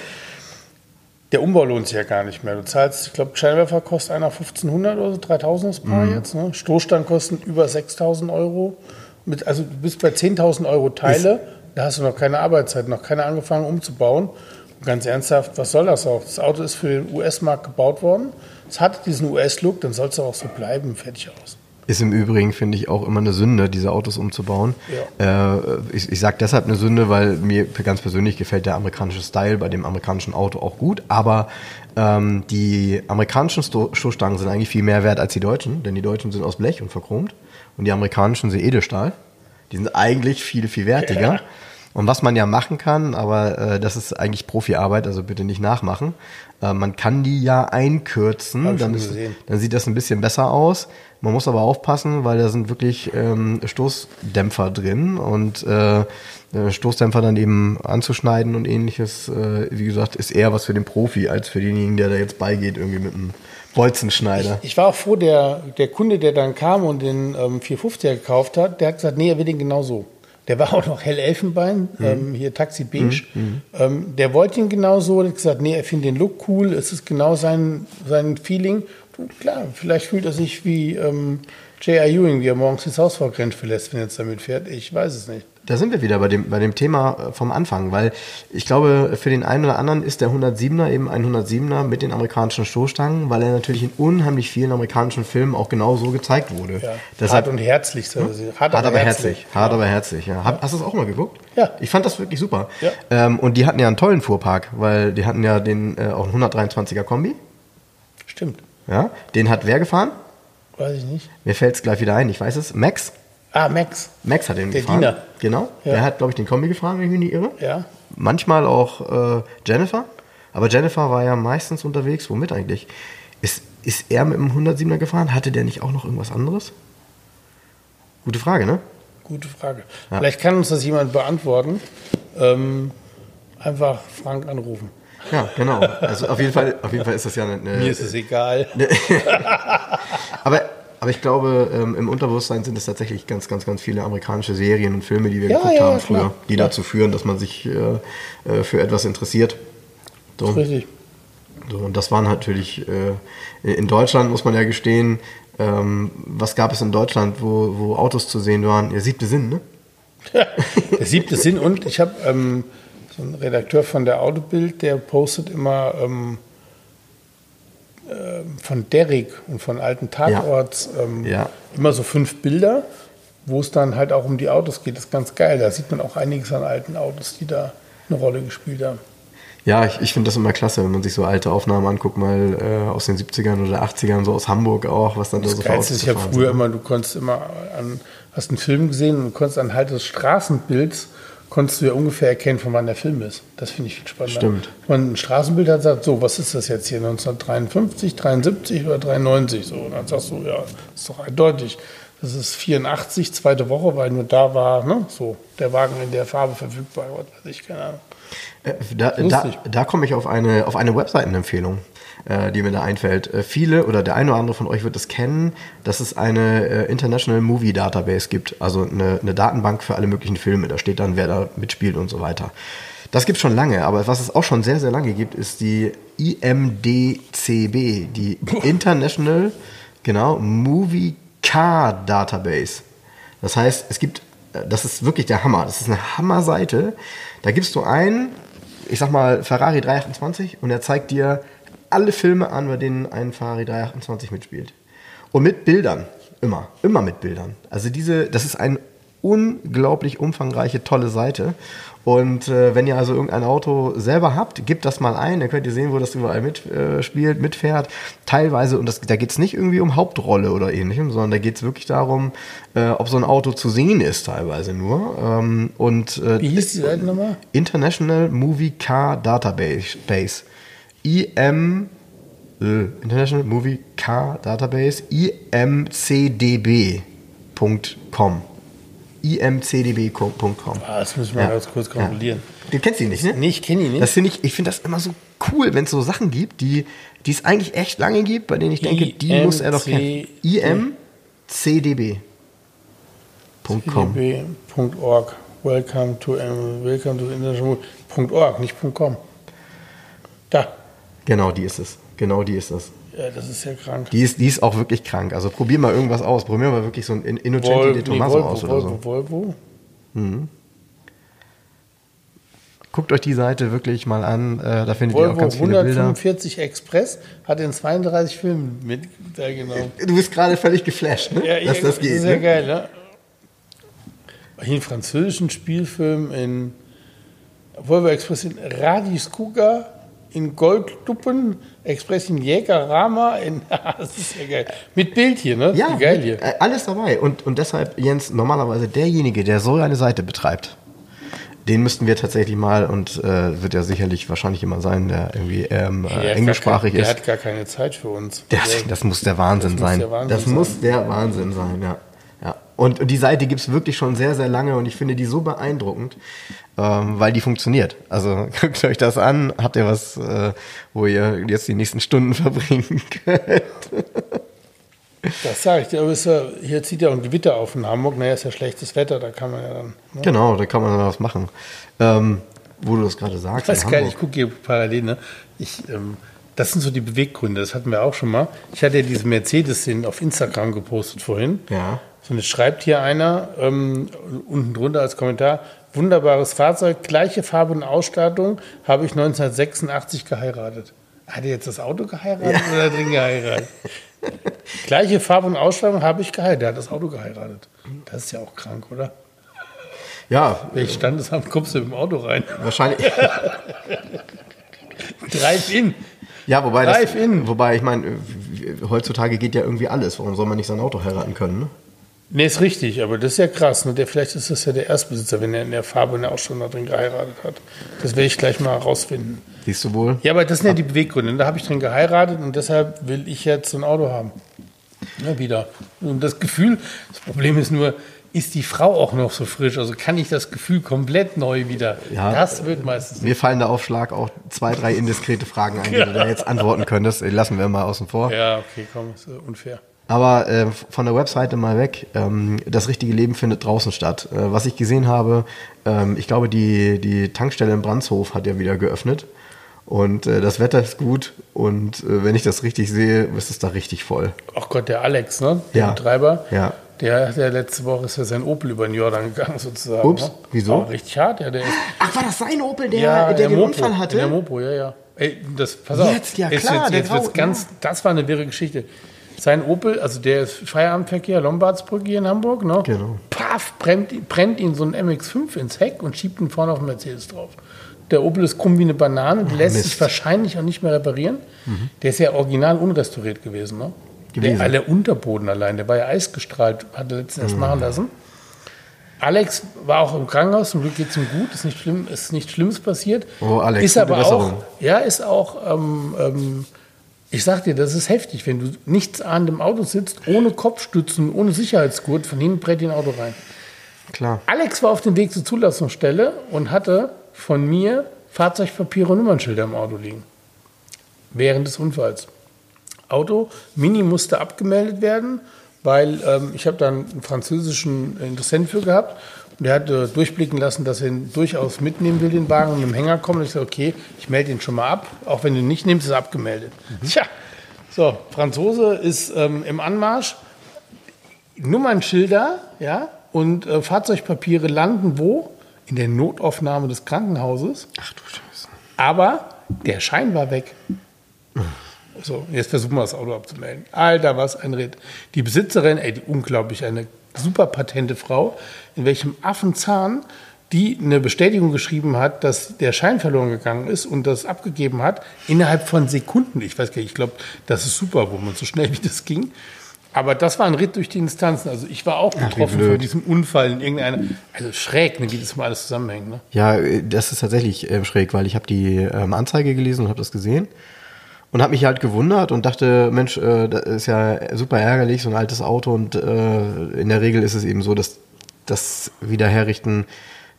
der Umbau lohnt sich ja gar nicht mehr. Du zahlst, ich glaube, Scheinwerfer kostet einer 1500 oder so, 3000 das Paar mhm. jetzt. Ne? Stoßstand kostet über 6000 Euro. Mit, also du bist bei 10.000 Euro Teile, Ist da hast du noch keine Arbeitszeit, noch keine angefangen umzubauen. Und ganz ernsthaft, was soll das auch? Das Auto ist für den US-Markt gebaut worden. Es hat diesen US-Look, dann soll es auch so bleiben, fertig aus. Ist im Übrigen, finde ich, auch immer eine Sünde, diese Autos umzubauen. Ja. Äh, ich ich sage deshalb eine Sünde, weil mir ganz persönlich gefällt der amerikanische Style bei dem amerikanischen Auto auch gut. Aber ähm, die amerikanischen Stoßstangen sind eigentlich viel mehr wert als die deutschen, denn die deutschen sind aus Blech und verchromt. Und die amerikanischen sind Edelstahl. Die sind eigentlich viel, viel wertiger. Ja. Und was man ja machen kann, aber äh, das ist eigentlich Profiarbeit, also bitte nicht nachmachen. Äh, man kann die ja einkürzen, dann, ist, dann, sieht das ein bisschen besser aus. Man muss aber aufpassen, weil da sind wirklich ähm, Stoßdämpfer drin und äh, äh, Stoßdämpfer dann eben anzuschneiden und ähnliches, äh, wie gesagt, ist eher was für den Profi als für denjenigen, der da jetzt beigeht, irgendwie mit einem Bolzenschneider. Ich, ich, war auch froh, der, der Kunde, der dann kam und den ähm, 450er gekauft hat, der hat gesagt, nee, er will den genau so. Der war auch noch hell Elfenbein, mhm. ähm, hier Taxi Beige. Mhm. mhm. Ähm, der wollte ihn genauso, hat gesagt, nee, er findet den Look cool, es ist genau sein, sein Feeling. Klar, vielleicht fühlt er sich wie ähm, J.R. Ewing, wie er morgens das Haus vor Grenz verlässt, wenn er jetzt damit fährt. Ich weiß es nicht. Da sind wir wieder bei dem, bei dem Thema äh, vom Anfang, weil ich glaube, für den einen oder anderen ist der 107er eben ein 107er mit den amerikanischen Stoßstangen, weil er natürlich in unheimlich vielen amerikanischen Filmen auch genau so gezeigt wurde. Ja, Deshalb, hart und herzlich. Hm? Hart, hart, aber herzlich. herzlich. Hart aber herzlich, ja. ja. Hast du es auch mal geguckt? Ja. Ich fand das wirklich super. Ja. Ähm, und die hatten ja einen tollen Fuhrpark, weil die hatten ja den äh, auch einen 123er Kombi. Stimmt. Ja, den hat wer gefahren? Weiß ich nicht. Mir fällt es gleich wieder ein, ich weiß es. Max? Ah, Max. Max hat den Der gefahren. Diener. Genau. Ja. Der hat, glaube ich, den Kombi gefahren, wenn ich mich nicht irre. Ja. Manchmal auch äh, Jennifer. Aber Jennifer war ja meistens unterwegs. Womit eigentlich? Ist, ist er mit dem 107er gefahren? Hatte der nicht auch noch irgendwas anderes? Gute Frage, ne? Gute Frage. Ja. Vielleicht kann uns das jemand beantworten. Ähm, einfach Frank anrufen. Ja, genau. Also auf jeden Fall, auf jeden Fall ist das ja eine. eine Mir ist es egal. aber, aber ich glaube, ähm, im Unterbewusstsein sind es tatsächlich ganz, ganz, ganz viele amerikanische Serien und Filme, die wir Ja, geguckt ja, haben klar, früher, die klar. dazu führen, dass man sich äh, äh, für etwas interessiert. So. Richtig. So, und das waren natürlich, äh, in Deutschland muss man ja gestehen, ähm, was gab es in Deutschland, wo, wo Autos zu sehen waren? Der siebte Sinn, ne? Der siebte Sinn und ich habe ähm, so einen Redakteur von der Autobild, der postet immer ähm, ähm, von Derrick und von alten Tatorts ähm, Ja. immer so fünf Bilder, wo es dann halt auch um die Autos geht. Das ist ganz geil. Da sieht man auch einiges an alten Autos, die da eine Rolle gespielt haben. Ja, ich, ich finde das immer klasse, wenn man sich so alte Aufnahmen anguckt, mal äh, aus den 70ern oder 80ern, so aus Hamburg auch, was dann da Das so für Geilste ist, ich habe früher immer, du konntest immer an, hast einen Film gesehen und konntest anhand des Straßenbilds konntest du ja ungefähr erkennen, von wann der Film ist. Das finde ich viel spannender. Stimmt. Wenn man ein Straßenbild hat, sagt, so, was ist das jetzt hier, 1953, 73 oder 93? So, und dann sagst du, ja, ist doch eindeutig. Das ist 84, zweite Woche, weil nur da war, ne, so, der Wagen in der Farbe verfügbar, was weiß ich, keine Ahnung. Äh, Da, da, da komme ich auf eine, auf eine Webseitenempfehlung, äh, die mir da einfällt. Äh, viele oder der eine oder andere von euch wird es kennen, dass es eine äh, International Movie Database gibt, also eine, eine Datenbank für alle möglichen Filme. Da steht dann, wer da mitspielt und so weiter. Das gibt schon lange, aber was es auch schon sehr, sehr lange gibt, ist die IMDCB, die International genau, Movie Car Database. Das heißt, es gibt, das ist wirklich der Hammer. Das ist eine Hammer-Seite. Da gibst du ein, ich sag mal, Ferrari 328 und er zeigt dir alle Filme an, bei denen ein Ferrari 328 mitspielt. Und mit Bildern. Immer. Immer mit Bildern. Also diese, das ist eine unglaublich umfangreiche, tolle Seite. Und äh, wenn ihr also irgendein Auto selber habt, gebt das mal ein, dann könnt ihr sehen, wo das überall mitspielt, äh, mitfährt. Teilweise, und das, da geht es nicht irgendwie um Hauptrolle oder ähnlichem, sondern da geht es wirklich darum, äh, ob so ein Auto zu sehen ist, teilweise nur. Ähm, und äh, Wie hieß die Seite nochmal? International Movie Car Database. Base. IM International Movie Car Database imcdb.com. imcdb.com. Ah, das müssen wir Ja. ganz kurz kontrollieren. Du kennst ihn nicht, ne? Nee, ich kenne ihn nicht. Das finde ich, ich finde das immer so cool, wenn es so Sachen gibt, die, die es eigentlich echt lange gibt, bei denen ich denke, die muss er doch kennen. imcdb.com. cdb.org. Welcome to, um, welcome to international. .org, nicht .com. Da. Genau, die ist es. Genau die ist es. Ja, das ist ja krank. Die ist, die ist auch wirklich krank. Also probier mal irgendwas aus. Probier mal wirklich so ein In- Innocenti Vol- de nee, Tomaso Volvo, aus oder Volvo, so. Volvo. Guckt euch die Seite wirklich mal an. Äh, da findet ihr auch Volvo ganz viele Bilder. 145 Express hat in 32 Filmen mit. Du bist gerade völlig geflasht, ne? Ja, Dass das geht. ist ja ne? geil, ne? Hier einen französischen Spielfilm in Volvo Express in Radiskuga, in Goldduppen, Express in Jägerrama, in, das ist ja geil. Mit Bild hier, ne? Ja, geil hier. äh, alles dabei. Und, und deshalb, Jens, normalerweise derjenige, der so eine Seite betreibt, den müssten wir tatsächlich mal, und äh, wird ja sicherlich wahrscheinlich jemand sein, der irgendwie ähm, Der äh, englischsprachig kein, ist. Der hat gar keine Zeit für uns. Der, Der- das muss der Wahnsinn das muss sein. der Wahnsinn das sein. muss der Wahnsinn sein, ja. Und, und die Seite gibt es wirklich schon sehr, sehr lange und ich finde die so beeindruckend, ähm, weil die funktioniert. Also guckt euch das an, habt ihr was, äh, wo ihr jetzt die nächsten Stunden verbringen könnt. Das sage ich dir, aber ja, hier zieht ja ein Gewitter auf in Hamburg. Naja, ist ja schlechtes Wetter, da kann man ja dann. Ne? Genau, da kann man dann was machen. Ähm, wo du das gerade sagst. Ist in geil, Hamburg. ich gucke hier parallel. Ne? Ich, ähm, das sind so die Beweggründe, das hatten wir auch schon mal. Ich hatte ja diese Mercedes auf Instagram gepostet vorhin. Ja. Und jetzt schreibt hier einer ähm, unten drunter als Kommentar: Wunderbares Fahrzeug, gleiche Farbe und Ausstattung, habe ich 1986 geheiratet. Hat er jetzt das Auto geheiratet oder drin geheiratet? gleiche Farbe und Ausstattung habe ich geheiratet. Er hat das Auto geheiratet. Das ist ja auch krank, oder? Ja, Welches Standesamt kommst du mit dem Auto rein? wahrscheinlich. Drive-In. Ja, wobei das, wobei ich meine, heutzutage geht ja irgendwie alles. Warum soll man nicht sein Auto heiraten können? Ne? Nee, ist richtig, aber das ist ja krass. Ne? Der, vielleicht ist das ja der Erstbesitzer, wenn er in der Farbe und er auch schon da drin geheiratet hat. Das werde ich gleich mal herausfinden. Siehst du wohl? Ja, aber das sind ja die Beweggründe. Da habe ich drin geheiratet und deshalb will ich jetzt so ein Auto haben. Ja, wieder. Und das Gefühl, das Problem ist nur, ist die Frau auch noch so frisch? Also kann ich das Gefühl komplett neu wieder? Ja, das wird meistens. Mir fallen da auf Schlag auch zwei, drei indiskrete Fragen ein, die du da jetzt antworten könntest. Die lassen wir mal außen vor. Ja, okay, komm, ist unfair. Aber äh, von der Webseite mal weg, ähm, das richtige Leben findet draußen statt. Äh, was ich gesehen habe, ähm, ich glaube, die, die Tankstelle in Brandshof hat ja wieder geöffnet. Und äh, das Wetter ist gut und äh, wenn ich das richtig sehe, ist es da richtig voll. Ach Gott, der Alex, ne? Der Ja. Betreiber. Ja. Der, der letzte Woche ist ja sein Opel über den Jordan gegangen, sozusagen. Ups, ne? wieso? War richtig hart, ja. Der ist, Ach, war das sein Opel, der, ja, der den Mopo, Unfall hatte? Der Mopo, ja, ja. Ey, das, pass Jetzt, auf. ja, Jetzt klar, wird's- der jetzt wird's ganz, das war eine wirre Geschichte. Sein Opel, also der ist Feierabendverkehr, Lombardsbrücke hier in Hamburg, ne? Genau. Paff, brennt, brennt ihn so ein MX5 ins Heck und schiebt ihn vorne auf den Mercedes drauf. Der Opel ist krumm wie eine Banane, der lässt Mist. Mhm. sich wahrscheinlich auch nicht mehr reparieren. Der ist ja original unrestauriert gewesen, ne? Gewesen. Der, der Unterboden allein, der war ja eisgestrahlt, hat er letztens erst Mhm. machen lassen. Alex war auch im Krankenhaus, zum Glück geht es ihm gut, ist, nicht schlimm, ist nichts Schlimmes passiert. Oh, Alex, ist aber auch, ja, ist auch, ähm, ähm, ich sag dir, das ist heftig, wenn du nichts an dem Auto sitzt, ohne Kopfstützen, ohne Sicherheitsgurt, von hinten brät dir ein Auto rein. Klar. Alex war auf dem Weg zur Zulassungsstelle und hatte von mir Fahrzeugpapiere und Nummernschilder im Auto liegen. Während des Unfalls. Auto, Mini musste abgemeldet werden, weil ähm, ich habe da einen französischen Interessenten für gehabt der hat äh, durchblicken lassen, dass er ihn durchaus mitnehmen will, den Wagen, und mit dem Hänger kommen. Und ich sage, okay, ich melde ihn schon mal ab. Auch wenn du ihn nicht nimmst, ist er abgemeldet. Tja, so, Franzose ist ähm, im Anmarsch. Nummernschilder ja, und äh, Fahrzeugpapiere landen wo? In der Notaufnahme des Krankenhauses. Ach du Scheiße. Aber der Schein war weg. So, jetzt versuchen wir das Auto abzumelden. Alter, was ein Ritt. Die Besitzerin, ey, die unglaublich, eine super patente Frau, in welchem Affenzahn die eine Bestätigung geschrieben hat, dass der Schein verloren gegangen ist und das abgegeben hat, innerhalb von Sekunden. Ich weiß gar nicht, ich glaube, das ist super, wo man so schnell wie das ging. Aber das war ein Ritt durch die Instanzen. Also ich war auch betroffen blöd. von diesem Unfall in irgendeiner, also schräg, ne, wie das mal alles zusammenhängt. Ne? Ja, äh, das ist tatsächlich äh, schräg, weil ich habe die ähm, Anzeige gelesen und habe das gesehen und habe mich halt gewundert und dachte, Mensch, äh, das ist ja super ärgerlich, so ein altes Auto und äh, in der Regel ist es eben so, dass das Wiederherrichten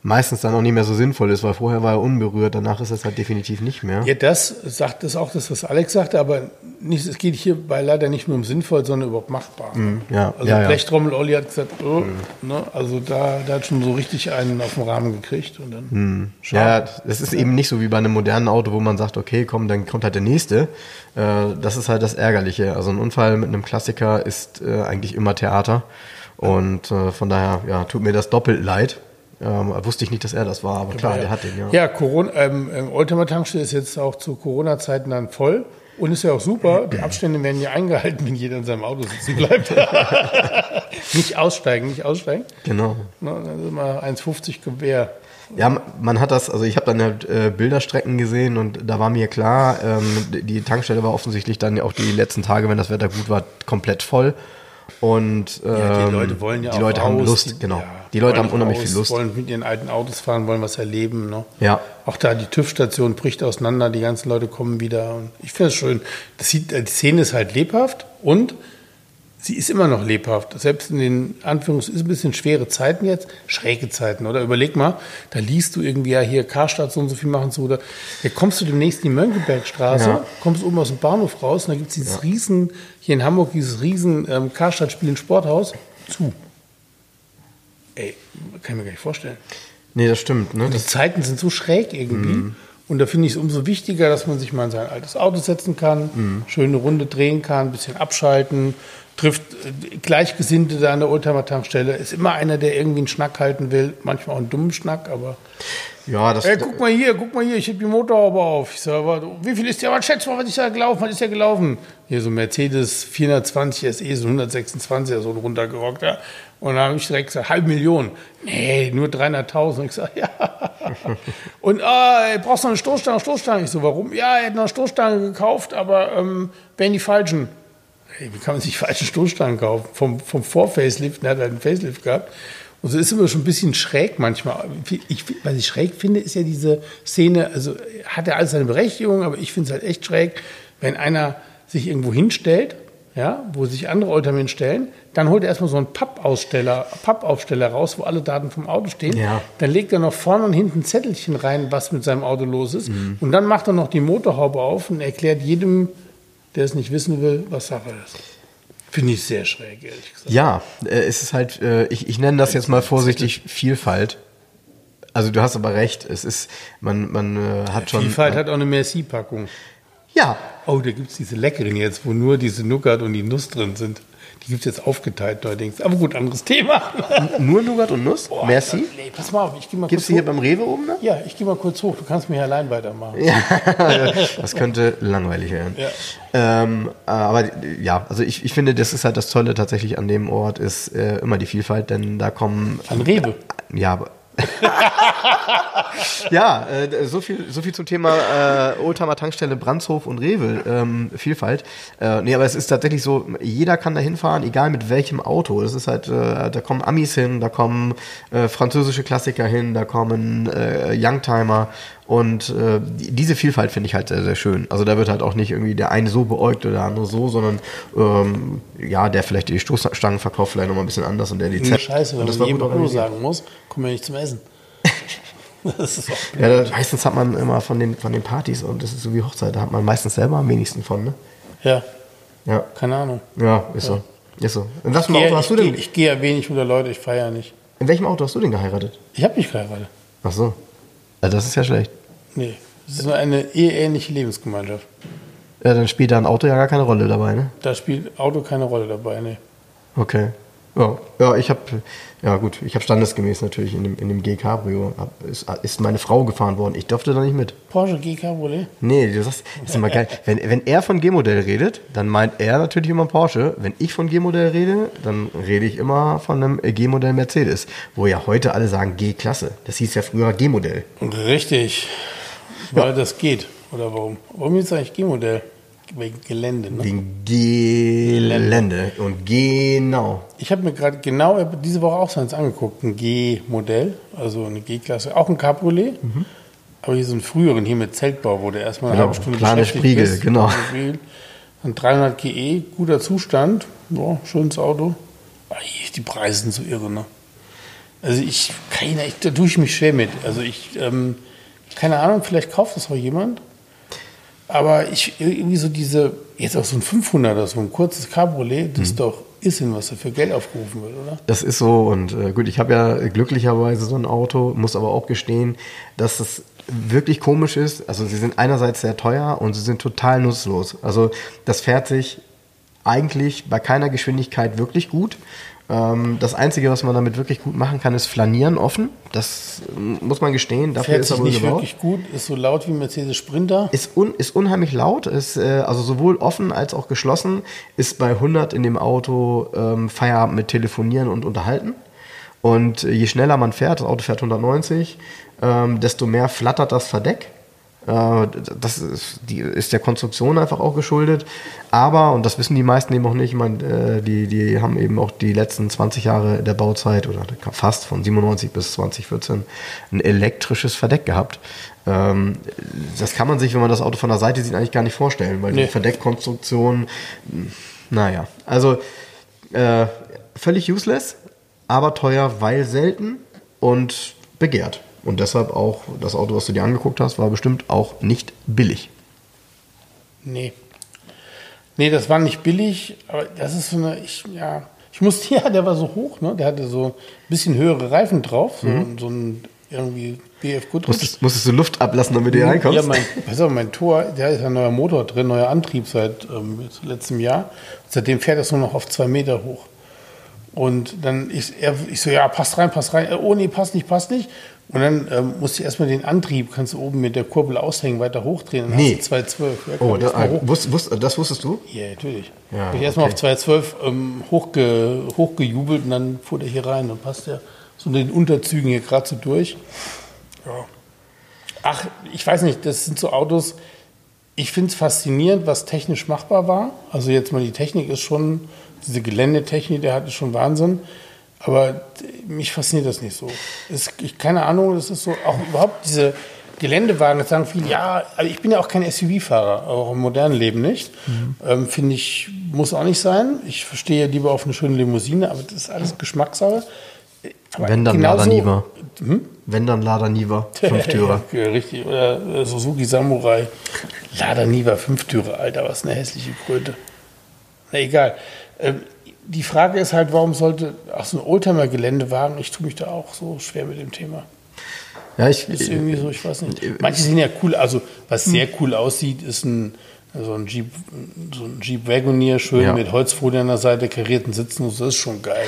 meistens dann auch nicht mehr so sinnvoll ist, weil vorher war er unberührt, danach ist es halt definitiv nicht mehr. Ja, das sagt das auch das, was Alex sagte, aber nicht, es geht hierbei leider nicht nur um sinnvoll, sondern überhaupt machbar. ja, also ja. Blechtrommel Olli hat gesagt, oh, ne, also da, da hat schon so richtig einen auf den Rahmen gekriegt und dann Ja, das ist eben nicht so wie bei einem modernen Auto, wo man sagt, okay, komm, dann kommt halt der nächste. Äh, das ist halt das Ärgerliche. Also ein Unfall mit einem Klassiker ist äh, eigentlich immer Theater. Und äh, von daher, ja, tut mir das doppelt leid. Ähm, wusste ich nicht, dass er das war, aber klar, der hat den, ja. Ja, Corona, ähm, ähm, Oldtimer Tankstelle ist jetzt auch zu Corona-Zeiten dann voll. Und ist ja auch super, die Abstände werden ja eingehalten, wenn jeder in seinem Auto sitzen bleibt. nicht aussteigen, nicht aussteigen. Genau. Ne, dann ist immer 1,50 Gewehr. Ja, man hat das, also ich habe dann halt äh, Bilderstrecken gesehen und da war mir klar, ähm, die Tankstelle war offensichtlich dann auch die letzten Tage, wenn das Wetter gut war, komplett voll. Und ähm, Ja, die Leute wollen ja die auch Leute haben raus, Lust, genau. ja, die Leute haben unheimlich raus, viel Lust. wollen mit ihren alten Autos fahren, wollen was erleben. Ne? Ja. Auch da die TÜV-Station bricht auseinander, die ganzen Leute kommen wieder. Und ich finde es schön. Das sieht, die Szene ist halt lebhaft und sie ist immer noch lebhaft. Selbst in den Anführungs ist ein bisschen schwere Zeiten jetzt, schräge Zeiten, oder? Überleg mal, da liest du irgendwie ja hier Karstadt so und so viel machen zu, oder ja, kommst du demnächst in die Mönckebergstraße, Ja. kommst oben aus dem Bahnhof raus und da gibt es dieses riesen, hier in Hamburg, dieses riesen ähm, Karstadt-Spiel in Sporthaus zu. Ey, kann ich mir gar nicht vorstellen. Nee, das stimmt. Ne? Die Zeiten sind so schräg irgendwie. Und da finde ich es umso wichtiger, dass man sich mal in sein altes Auto setzen kann, schöne Runde drehen kann, ein bisschen abschalten, trifft äh, Gleichgesinnte da an der Oldtimer-Tankstelle. Ist immer einer, der irgendwie einen Schnack halten will. Manchmal auch einen dummen Schnack, aber. ja, das, Ey, guck mal hier, guck mal hier, ich habe die Motorhaube auf. Ich sage, wie viel ist der? Was schätzt mal, was ist da gelaufen? Was ist der gelaufen? Hier so ein Mercedes 420 SE, so 126, so ein runtergerockter. Und dann habe ich direkt gesagt, halb Million. Nee, nur 300.000. Ich sage, ja. Und ah, ey, brauchst du noch eine Stoßstange, Stoßstange? Ich so, warum? Ja, er hat noch eine Stoßstange gekauft, aber ähm, wären die falschen. Hey, wie kann man sich falschen Stoßstangen kaufen? Vom, vom Vor-Facelift, der hat halt einen Facelift gehabt. Und so ist immer schon ein bisschen schräg manchmal. Ich, was ich schräg finde, ist ja diese Szene, also hat er alles seine Berechtigung, aber ich finde es halt echt schräg, wenn einer sich irgendwo hinstellt, ja, wo sich andere Unternehmen stellen, dann holt er erstmal so einen Pappaussteller, Pappaufsteller raus, wo alle Daten vom Auto stehen. Ja. Dann legt er noch vorne und hinten Zettelchen rein, was mit seinem Auto los ist. Und dann macht er noch die Motorhaube auf und erklärt jedem, der es nicht wissen will, was Sache ist. Finde ich sehr schräg, ehrlich gesagt. Ja, äh, es ist halt, äh, ich, ich nenne das jetzt mal vorsichtig Vielfalt. Also du hast aber recht, es ist, man, man äh, hat schon. Vielfalt hat auch eine Merci-Packung. Ja, Oh, da gibt es diese leckeren jetzt, wo nur diese Nougat und die Nuss drin sind. Die gibt es jetzt aufgeteilt neuerdings. Aber gut, anderes Thema. nur Nougat und Nuss. Boah, Merci. Nee, pass mal auf, ich gehe mal Gibt's kurz die hier beim Rewe oben, ne? Ja, ich gehe mal kurz hoch. Du kannst mir hier allein weitermachen. Das könnte langweilig werden. Ja. Ähm, aber äh, ja, also ich, ich finde, das ist halt das Tolle tatsächlich an dem Ort, ist äh, immer die Vielfalt, denn da kommen. An Rewe. Ja, aber. ja, äh, so, viel, so viel zum Thema äh, Oldtimer Tankstelle, Brandshof und Rewe, ähm, Vielfalt. Äh, nee, aber es ist tatsächlich so, jeder kann da hinfahren, egal mit welchem Auto. Das ist halt, äh, da kommen Amis hin, da kommen äh, französische Klassiker hin, da kommen äh, Youngtimer und äh, die- diese Vielfalt finde ich halt sehr, sehr schön. Also da wird halt auch nicht irgendwie der eine so beäugt oder der andere so, sondern ähm, ja, der vielleicht die Stoßstangen verkauft, vielleicht nochmal ein bisschen anders und der die Nur Zett- Scheiße, wenn man jedem organisiert. sagen muss, kommen wir nicht zum Essen. das ist auch blöd. Ja, da, meistens hat man immer von den, von den Partys und das ist so wie Hochzeit, da hat man meistens selber am wenigsten von, ne? Ja, Ja, keine Ahnung. ja, ist so. Ist so. In was gehe, Auto hast du denn? ich gehe ja wenig unter Leute, ich feiere nicht. In welchem Auto hast du denn geheiratet? Ich habe nicht geheiratet. Ach so. Ja, das ist ja schlecht. Nee, es ist eine eheähnliche Lebensgemeinschaft. Ja, dann spielt da ein Auto ja gar keine Rolle dabei, ne? Da spielt Auto keine Rolle dabei, nee. Okay. Ja, ja ich habe, ja gut, ich habe standesgemäß natürlich in dem, in dem G Cabrio, hab, ist, ist meine Frau gefahren worden. Ich durfte da nicht mit. Porsche G Cabriolet? Nee, du sagst, ist immer geil. Wenn, wenn er von G-Modell redet, dann meint er natürlich immer Porsche. Wenn ich von G-Modell rede, dann rede ich immer von einem G-Modell Mercedes. Wo ja heute alle sagen G-Klasse. Das hieß ja früher G-Modell. Richtig. Weil das geht. Oder warum? Warum ist eigentlich G-Modell? Wegen Gelände, ne? Wegen Gelände. Und genau. Ich habe mir gerade genau diese Woche auch so eins angeguckt, ein G-Modell, also eine G-Klasse, auch ein Cabriolet, aber hier so einen früheren, hier mit Zeltbau, wo der erstmal eine Genau, halbe Stunde Plane beschäftigt Spiegel, bist. genau. Ein 300 GE, guter Zustand, ja, schönes Auto. Die Preise sind so irre, ne? Also ich, keine, ich, da tue ich mich schwer mit. Also ich, ähm, keine Ahnung, vielleicht kauft das auch jemand. Aber ich, irgendwie so diese, jetzt auch so ein 500er, so ein kurzes Cabriolet, das ist doch Irrsinn, was da für Geld aufgerufen wird, oder? Das ist so und äh, gut, ich habe ja glücklicherweise so ein Auto, muss aber auch gestehen, dass es wirklich komisch ist. Also sie sind einerseits sehr teuer und sie sind total nutzlos. Also das fährt sich eigentlich bei keiner Geschwindigkeit wirklich gut. Ähm, das Einzige, was man damit wirklich gut machen kann, ist flanieren offen. Das äh, muss man gestehen. Dafür Fährt ist er wohl nicht gebaut. wirklich gut, ist so laut wie ein Mercedes Sprinter. Ist, un, ist unheimlich laut, ist äh, also sowohl offen als auch geschlossen, ist bei 100 in dem Auto ähm, Feierabend mit Telefonieren und Unterhalten. Und äh, je schneller man fährt, das Auto fährt 190, ähm, desto mehr flattert das Verdeck. Das ist, die, ist der Konstruktion einfach auch geschuldet. Aber, und das wissen die meisten eben auch nicht, ich meine, äh, die, die haben eben auch die letzten 20 Jahre der Bauzeit oder fast von 97 bis 2014 ein elektrisches Verdeck gehabt. Ähm, das kann man sich, wenn man das Auto von der Seite sieht, eigentlich gar nicht vorstellen, weil Nee. die Verdeckkonstruktion, naja, also äh, völlig useless, aber teuer, weil selten und begehrt. Und deshalb auch das Auto, was du dir angeguckt hast, war bestimmt auch nicht billig. Nee. Nee, das war nicht billig, aber das ist so eine, ich, ja, ich musste, ja, der war so hoch, ne? Der hatte so ein bisschen höhere Reifen drauf, so, so ein irgendwie BF Goodrich. Musstest, musstest du Luft ablassen, damit du hier reinkommst? Ja, mein, pass auf, mein Tor, da ist ein neuer Motor drin, neuer Antrieb seit ähm, letztem Jahr. Seitdem fährt das nur noch auf zwei Meter hoch. Und dann ist er, ich so, ja, passt rein, passt rein. Äh, Oh nee, passt nicht, passt nicht. Und dann ähm, musste ich erstmal den Antrieb, kannst du oben mit der Kurbel aushängen, weiter hochdrehen. Dann Nee. hast du 212. Ja, oh, das, wusst, wusst, das wusstest du? Ja, natürlich. Ja, Bin ich erstmal okay. auf 212 ähm, hochge, hochgejubelt und dann fuhr der hier rein. Dann passt der so in den Unterzügen hier gerade so durch. Ja. Ach, ich weiß nicht, das sind so Autos, Ich finde es faszinierend, was technisch machbar war. Also jetzt mal die Technik ist schon, diese Geländetechnik, der hat ist schon Wahnsinn. Aber mich fasziniert das nicht so. Es, ich, keine Ahnung, das ist so, auch überhaupt diese Geländewagen, das sagen viele, ja, also ich bin ja auch kein SUV-Fahrer, auch im modernen Leben nicht. Mhm. Ähm, Finde ich, muss auch nicht sein. Ich verstehe lieber auf eine schöne Limousine, aber das ist alles Geschmackssache. Aber Wenn dann Lada Niva. Hm? Wenn dann Lada Niva, Fünftürer. ja, richtig, oder Suzuki Samurai. Lada Niva, Fünftürer, Alter, was eine hässliche Kröte. Na egal. Ähm, die Frage ist halt, warum sollte auch so ein Oldtimer-Geländewagen, ich tue mich da auch so schwer mit dem Thema. Ja, ich. Ist irgendwie so, ich weiß nicht. Manche sehen ja cool, also was sehr cool aussieht, ist ein, so ein Jeep, so ein Jeep Wagoneer, schön ja. mit Holzfolie an der Seite, karierten Sitzen, das ist schon geil.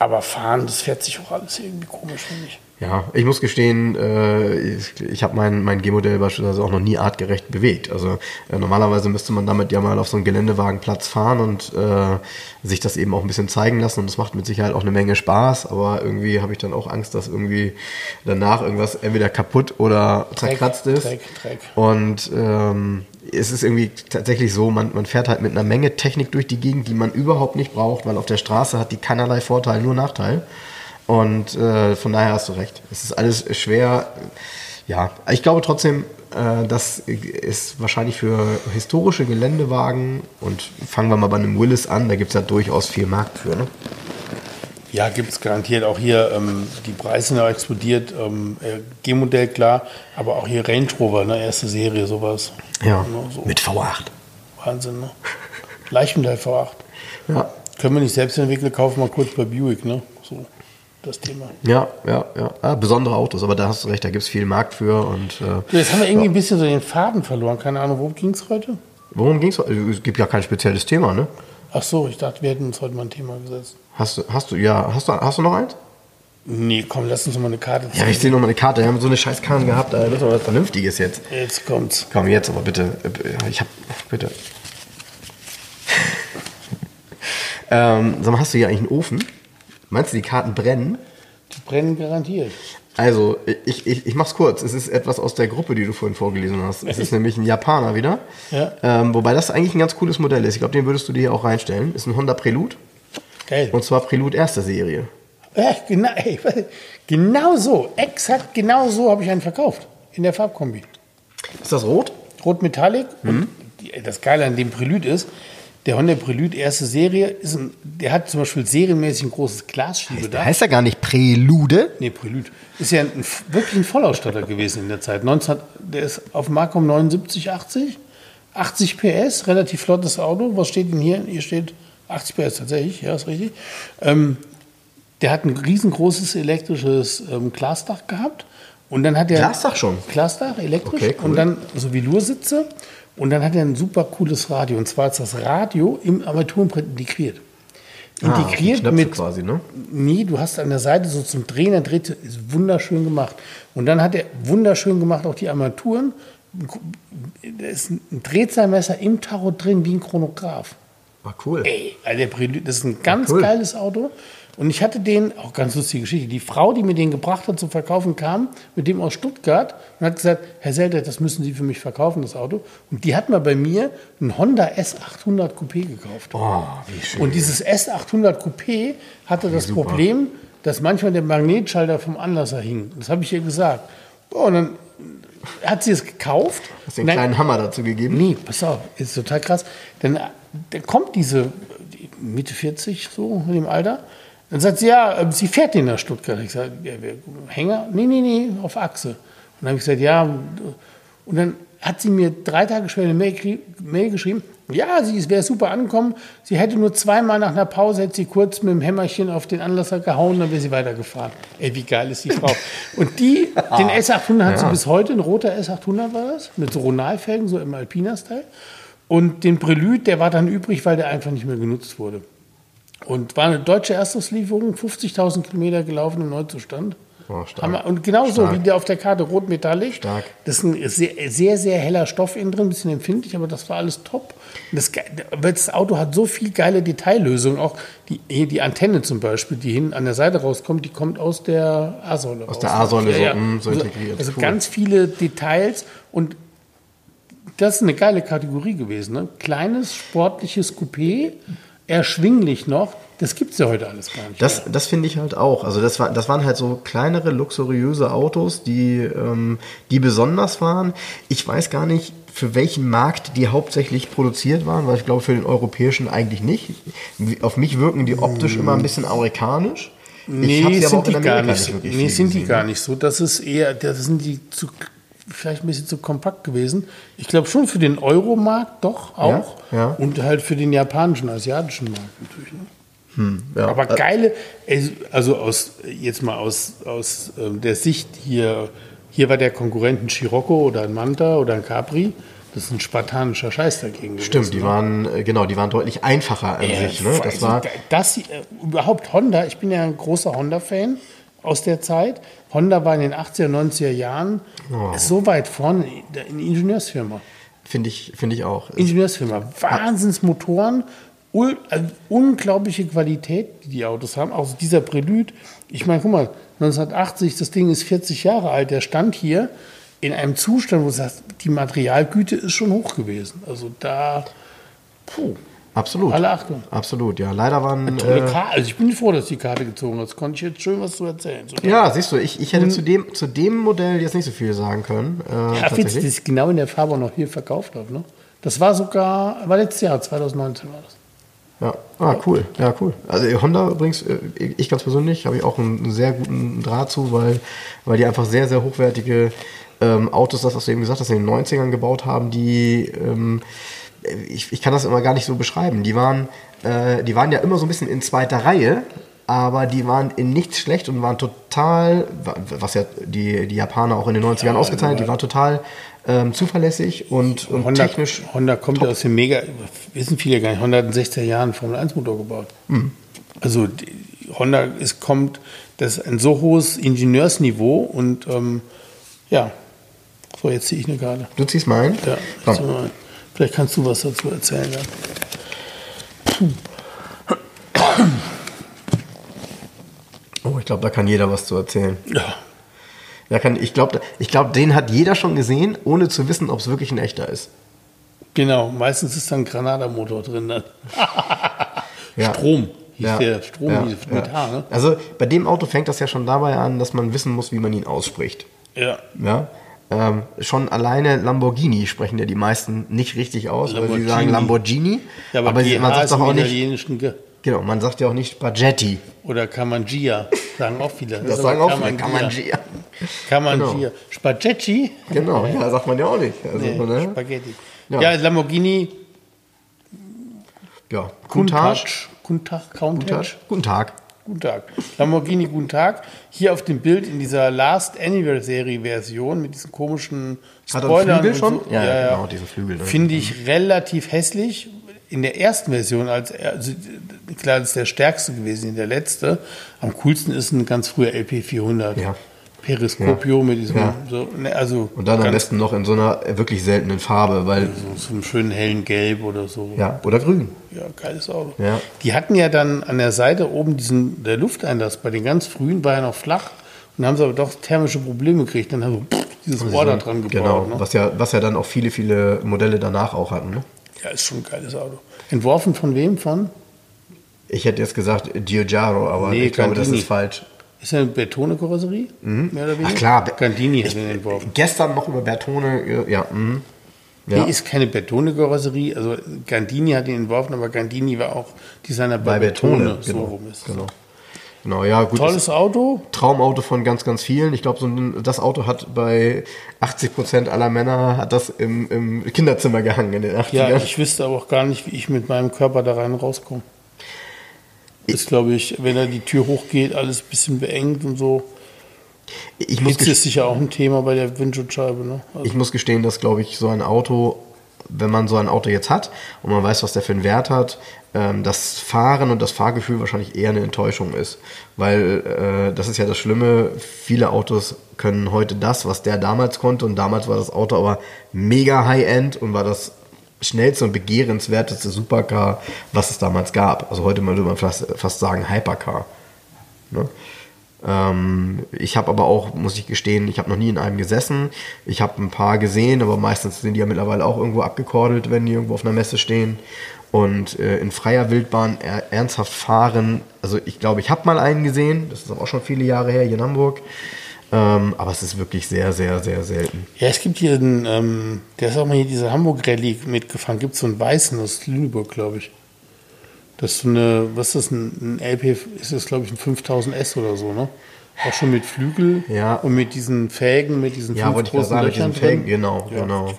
Aber fahren, das fährt sich auch alles irgendwie komisch, finde ich. Ja, ich muss gestehen, äh, ich, ich habe mein, mein G-Modell beispielsweise auch noch nie artgerecht bewegt. Also äh, normalerweise müsste man damit ja mal auf so einen Geländewagenplatz fahren und äh, sich das eben auch ein bisschen zeigen lassen. Und das macht mit Sicherheit auch eine Menge Spaß. Aber irgendwie habe ich dann auch Angst, dass irgendwie danach irgendwas entweder kaputt oder zerkratzt ist. Dreck, Dreck. Und ähm, es ist irgendwie tatsächlich so, man, man fährt halt mit einer Menge Technik durch die Gegend, die man überhaupt nicht braucht, weil auf der Straße hat die keinerlei Vorteil, nur Nachteil. Und äh, von daher hast du recht. Es ist alles schwer. Ja, ich glaube trotzdem, äh, das ist wahrscheinlich für historische Geländewagen und fangen wir mal bei einem Willis an, da gibt es ja durchaus viel Markt für. Ne? Ja, gibt es garantiert. Auch hier, ähm, die Preise sind ja explodiert. Ähm, äh, G-Modell klar, aber auch hier Range Rover, ne, erste Serie, sowas. Ja, ne, so. mit V8. Wahnsinn, ne? Leichenteil V8. Ja. Können wir nicht selbst entwickeln, kaufen wir kurz bei Buick, ne? So das Thema. Ja, ja, ja. Ah, besondere Autos, aber da hast du recht, da gibt es viel Markt für. Und, äh, Jetzt haben wir irgendwie ja. ein bisschen so den Faden verloren. Keine Ahnung, worum ging es heute? Worum ging es? Es gibt ja kein spezielles Thema, ne? Ach so, ich dachte, wir hätten uns heute mal ein Thema gesetzt. Hast du, hast du, ja, hast du, hast du noch eins? Nee, komm, lass uns mal eine Karte ziehen. Ja, ich sehe noch mal eine Karte. Wir haben so eine scheiß Karte gehabt, da müssen wir was Vernünftiges jetzt. Jetzt kommt's. Komm, jetzt aber bitte. Ich hab, bitte. ähm, sag mal, hast du hier eigentlich einen Ofen? Meinst du, die Karten brennen? Die brennen garantiert. Also, ich, ich, ich mach's kurz. Es ist etwas aus der Gruppe, die du vorhin vorgelesen hast. Es ist nämlich ein Japaner wieder. Ja. Ähm, wobei das eigentlich ein ganz cooles Modell ist. Ich glaube, den würdest du dir hier auch reinstellen. Ist ein Honda Prelude. Geil. Und zwar Prelude erste Serie. Ja, genau, ey, genau so. Exakt genau so habe ich einen verkauft. In der Farbkombi. Ist das rot? Rot Metallic. Mhm. Und das Geile an dem Prelude ist, der Honda Prelude erste Serie, ist ein, der hat zum Beispiel serienmäßig ein großes Glasschiebedach. Heißt, heißt er gar nicht Prelude? Nee, Prelude. Ist ja ein, wirklich ein Vollausstatter gewesen in der Zeit. 19, der ist auf um 79, 80. 80 PS, relativ flottes Auto. Was steht denn hier? Hier steht 80 PS tatsächlich, ja, ist richtig. Ähm, der hat ein riesengroßes elektrisches ähm, Glasdach gehabt. Und dann hat er. Glasdach schon? Glasdach, elektrisch. Okay, cool. Und dann so wie Lursitze. Und dann hat er ein super cooles Radio. Und zwar ist das Radio im Armaturenbrett integriert. Ah, integriert ah, mit quasi, ne? Nee, du hast an der Seite so zum Drehen, er dreht, ist wunderschön gemacht. Und dann hat er wunderschön gemacht auch die Armaturen. Da ist ein Drehzahlmesser im Tarot drin wie ein Chronograph. War cool. Ey, also das ist ein ganz cool. geiles Auto. Und ich hatte den, auch ganz lustige Geschichte, die Frau, die mir den gebracht hat zum Verkaufen, kam mit dem aus Stuttgart und hat gesagt, Herr Selter, das müssen Sie für mich verkaufen, das Auto. Und die hat mal bei mir einen Honda S800 Coupé gekauft. Oh, wie schön. Und dieses S800 Coupé hatte das super. Problem, dass manchmal der Magnetschalter vom Anlasser hing. Das habe ich ihr gesagt. Und dann hat sie es gekauft. Hast du den kleinen Hammer dazu gegeben? Nee, pass auf, ist total krass. Dann, dann kommt diese Mitte 40 so in dem Alter dann sagt sie, ja, ähm, sie fährt den nach Stuttgart. Ich sage, ja, Hänger? Nee, nee, nee, auf Achse. Und dann habe ich gesagt, ja. Und dann hat sie mir drei Tage später eine Mail, Mail geschrieben, ja, sie wäre super angekommen. Sie hätte nur zweimal nach einer Pause, hätte sie kurz mit dem Hämmerchen auf den Anlasser gehauen, dann wäre sie weitergefahren. Ey, wie geil ist die Frau. Und die, den S800 hat sie bis heute, ein roter S800 war das, mit so Ronalfelgen, so im Alpina-Style. Und den Prelude, der war dann übrig, weil der einfach nicht mehr genutzt wurde. Und war eine deutsche Erstauslieferung, 50.000 Kilometer gelaufen im Neuzustand. Oh, und genauso wie der auf der Karte rot metallic. Stark. Das ist ein sehr, sehr, sehr heller Stoff innen drin, ein bisschen empfindlich, aber das war alles top. Das, das, Auto hat so viel geile Detaillösungen. Auch die, die Antenne zum Beispiel, die hinten an der Seite rauskommt, die kommt aus der A-Säule Aus der A-Säule ja, so, ja. Mm, so, integriert. Also, also cool. ganz viele Details und das ist eine geile Kategorie gewesen. Ne? Kleines, sportliches Coupé, erschwinglich noch. Das gibt es ja heute alles gar nicht. Das, das finde ich halt auch. Also das, war, das waren halt so kleinere, luxuriöse Autos, die, ähm, die besonders waren. Ich weiß gar nicht, für welchen Markt die hauptsächlich produziert waren, weil ich glaube, für den europäischen eigentlich nicht. Auf mich wirken die optisch immer ein bisschen amerikanisch. Nee, sind die gar nicht. nicht nee, sind die gar nicht so. Das ist eher, das sind die zu, vielleicht ein bisschen zu kompakt gewesen. Ich glaube schon für den Euromarkt doch auch. Ja, ja. Und halt für den japanischen, asiatischen Markt natürlich. Ne? Ja, Aber geile, also aus, jetzt mal aus, aus ähm, der Sicht hier, hier war der Konkurrent ein Scirocco oder ein Manta oder ein Capri. Das ist ein spartanischer Scheiß dagegen. Stimmt, die gewesen, ne? waren, äh, genau, die waren deutlich einfacher an Äh, sich. Ne? Das also war, das, äh, überhaupt Honda, ich bin ja ein großer Honda-Fan aus der Zeit. Honda war in den 80er, 90er Jahren Oh. so weit vorne in Ingenieursfirma. finde ich, finde ich auch. Ingenieursfirma, Wahnsinnsmotoren, ul, äh, unglaubliche Qualität, die die Autos haben. Auch dieser Prelude. Ich meine, guck mal, 1980, das Ding ist 40 Jahre alt, der stand hier in einem Zustand, wo du sagst, die Materialgüte ist schon hoch gewesen. Also da, puh, Absolut. alle Achtung. Absolut, ja. Leider waren. Tolle Äh, Karte. Also ich bin froh, dass die Karte gezogen hat. Konnte ich jetzt schön was zu erzählen. So, ja, siehst du, ich, ich hätte zu dem, zu dem Modell jetzt nicht so viel sagen können. Äh, ja, dass ich genau in der Farbe auch noch hier verkauft habe. Ne? Das war sogar, war letztes Jahr, 2019 war das. Ja, ah, cool. Ja, cool. Also Honda übrigens, äh, ich ganz persönlich, habe ich auch einen, einen sehr guten Draht zu, weil, weil die einfach sehr, sehr hochwertige ähm, Autos, das, was du eben gesagt hast, in den 90ern gebaut haben, die, ähm, ich, ich kann das immer gar nicht so beschreiben. Die waren, äh, die waren ja immer so ein bisschen in zweiter Reihe, aber die waren in nichts schlecht und waren total, was ja die, die Japaner auch in den 90ern ausgezeichnet, die waren total ähm, zuverlässig und, und Honda, technisch. Honda kommt ja aus dem Mega, wissen viele gar nicht, Honda hat in den 60er Jahren einen Formel-1-Motor gebaut. Mhm. Also die, Honda ist, kommt, das ist ein so hohes Ingenieursniveau und ähm, ja, so jetzt ziehe ich eine Karte. Du ziehst mal ein? Ja, Komm. zieh mal ein. Vielleicht kannst du was dazu erzählen. Ja. Oh, ich glaube, da kann jeder was zu erzählen. Ja. Da kann, ich glaube, ich glaub, den hat jeder schon gesehen, ohne zu wissen, ob es wirklich ein echter ist. Genau, meistens ist da ein Granada-Motor drin. Dann. Ja. Strom hieß Ja. der, Strom Ja, hieß mit ja. H, ne? Also bei dem Auto fängt das ja schon dabei an, dass man wissen muss, wie man ihn ausspricht. Ja. Ja? Ähm, schon alleine Lamborghini sprechen ja die meisten nicht richtig aus, weil sie Lamborghini. sagen Lamborghini. Ja, aber, sie- GH man sagt doch auch nicht, genau, man sagt ja auch nicht Spaghetti. oder Kamangia, sagen auch viele. Das ist sagen aber auch viele, Kamangia. Kamangia. Genau. Spaghetti? Genau, ja, sagt man ja auch nicht. Also, Nee, ne? Spaghetti. Ja. Ja, Lamborghini ja. Countach. Countach, Countach, Countach. Guten Tag. Guten Tag. Lamborghini, guten Tag. Hier auf dem Bild in dieser Last Anniversary Version mit diesen komischen Hat er Spoilern. Flügel schon? So. Ja, ja, genau, diesen Flügel, ne? Finde ich relativ hässlich. In der ersten Version, als, also, klar, das ist der stärkste gewesen, der letzte. Am coolsten ist ein ganz früher LP400. Ja. Periskopio mit diesem, Ja. so, ne, also Und dann am besten noch in so einer wirklich seltenen Farbe, weil, so, so einem schönen hellen Gelb oder so. ja, oder grün. Ja, geiles Auto. Ja. Die hatten ja dann an der Seite oben diesen, der Lufteinlass bei den ganz frühen war ja noch flach und dann haben sie aber doch thermische Probleme gekriegt. Dann haben sie dieses Rohr da dran gebaut. Genau, ne? was ja, was ja dann auch viele, viele Modelle danach auch hatten. Ne? Ja, ist schon ein geiles Auto. Entworfen von wem? Von? Ich hätte jetzt gesagt Giugiaro, aber Nee, ich glaube, das ist falsch. Ist ja eine Bertone-Karosserie? Mehr oder weniger? Ach klar, Gandini hat den entworfen. Gestern noch über Bertone, ja, mhm. ja. Nee, ist keine Bertone-Karosserie. Also Gandini hat ihn entworfen, aber Gandini war auch Designer bei, bei Bertone, Bertone. So genau. rum ist genau. Genau, ja, gut. Tolles Auto. Traumauto von ganz, ganz vielen. Ich glaube, so ein, das Auto hat bei 80 Prozent aller Männer hat das im, im Kinderzimmer gehangen in den 80ern. Ja, ich wüsste aber auch gar nicht, wie ich mit meinem Körper da rein rauskomme. Ist, glaube ich, wenn da die Tür hochgeht, alles ein bisschen beengt und so. ich, muss Hitze ist sicher auch ein Thema bei der Windschutzscheibe. Ne? Also, Ich muss gestehen, dass, glaube ich, so ein Auto, wenn man so ein Auto jetzt hat und man weiß, was der für einen Wert hat, ähm, das Fahren und das Fahrgefühl wahrscheinlich eher eine Enttäuschung ist. Weil äh, das ist ja das Schlimme, viele Autos können heute das, was der damals konnte und damals war das Auto aber mega High-End und war das schnellste und begehrenswerteste Supercar, was es damals gab. Also heute würde man fast, fast sagen Hypercar. Ne? Ähm, ich habe aber auch, muss ich gestehen, ich habe noch nie in einem gesessen. Ich habe ein paar gesehen, aber meistens sind die ja mittlerweile auch irgendwo abgekordelt, wenn die irgendwo auf einer Messe stehen. Und äh, in freier Wildbahn er, ernsthaft fahren, also ich glaube, ich habe mal einen gesehen, das ist auch schon viele Jahre her hier in Hamburg. Ähm, aber es ist wirklich sehr, sehr, sehr selten. Ja, es gibt hier einen, ähm, der ist auch mal hier diese Hamburg-Rallye mitgefahren. Gibt so einen weißen aus Lüneburg, glaube ich. Das ist so eine, was ist das, ein, ein LP, ist das, glaube ich, ein 5000S oder so, ne? Auch schon mit Flügel Ja. und mit diesen Fägen, mit diesen Ja, fünf wollte ich gerade großen sagen, mit Löchern drin. genau, Ja, genau.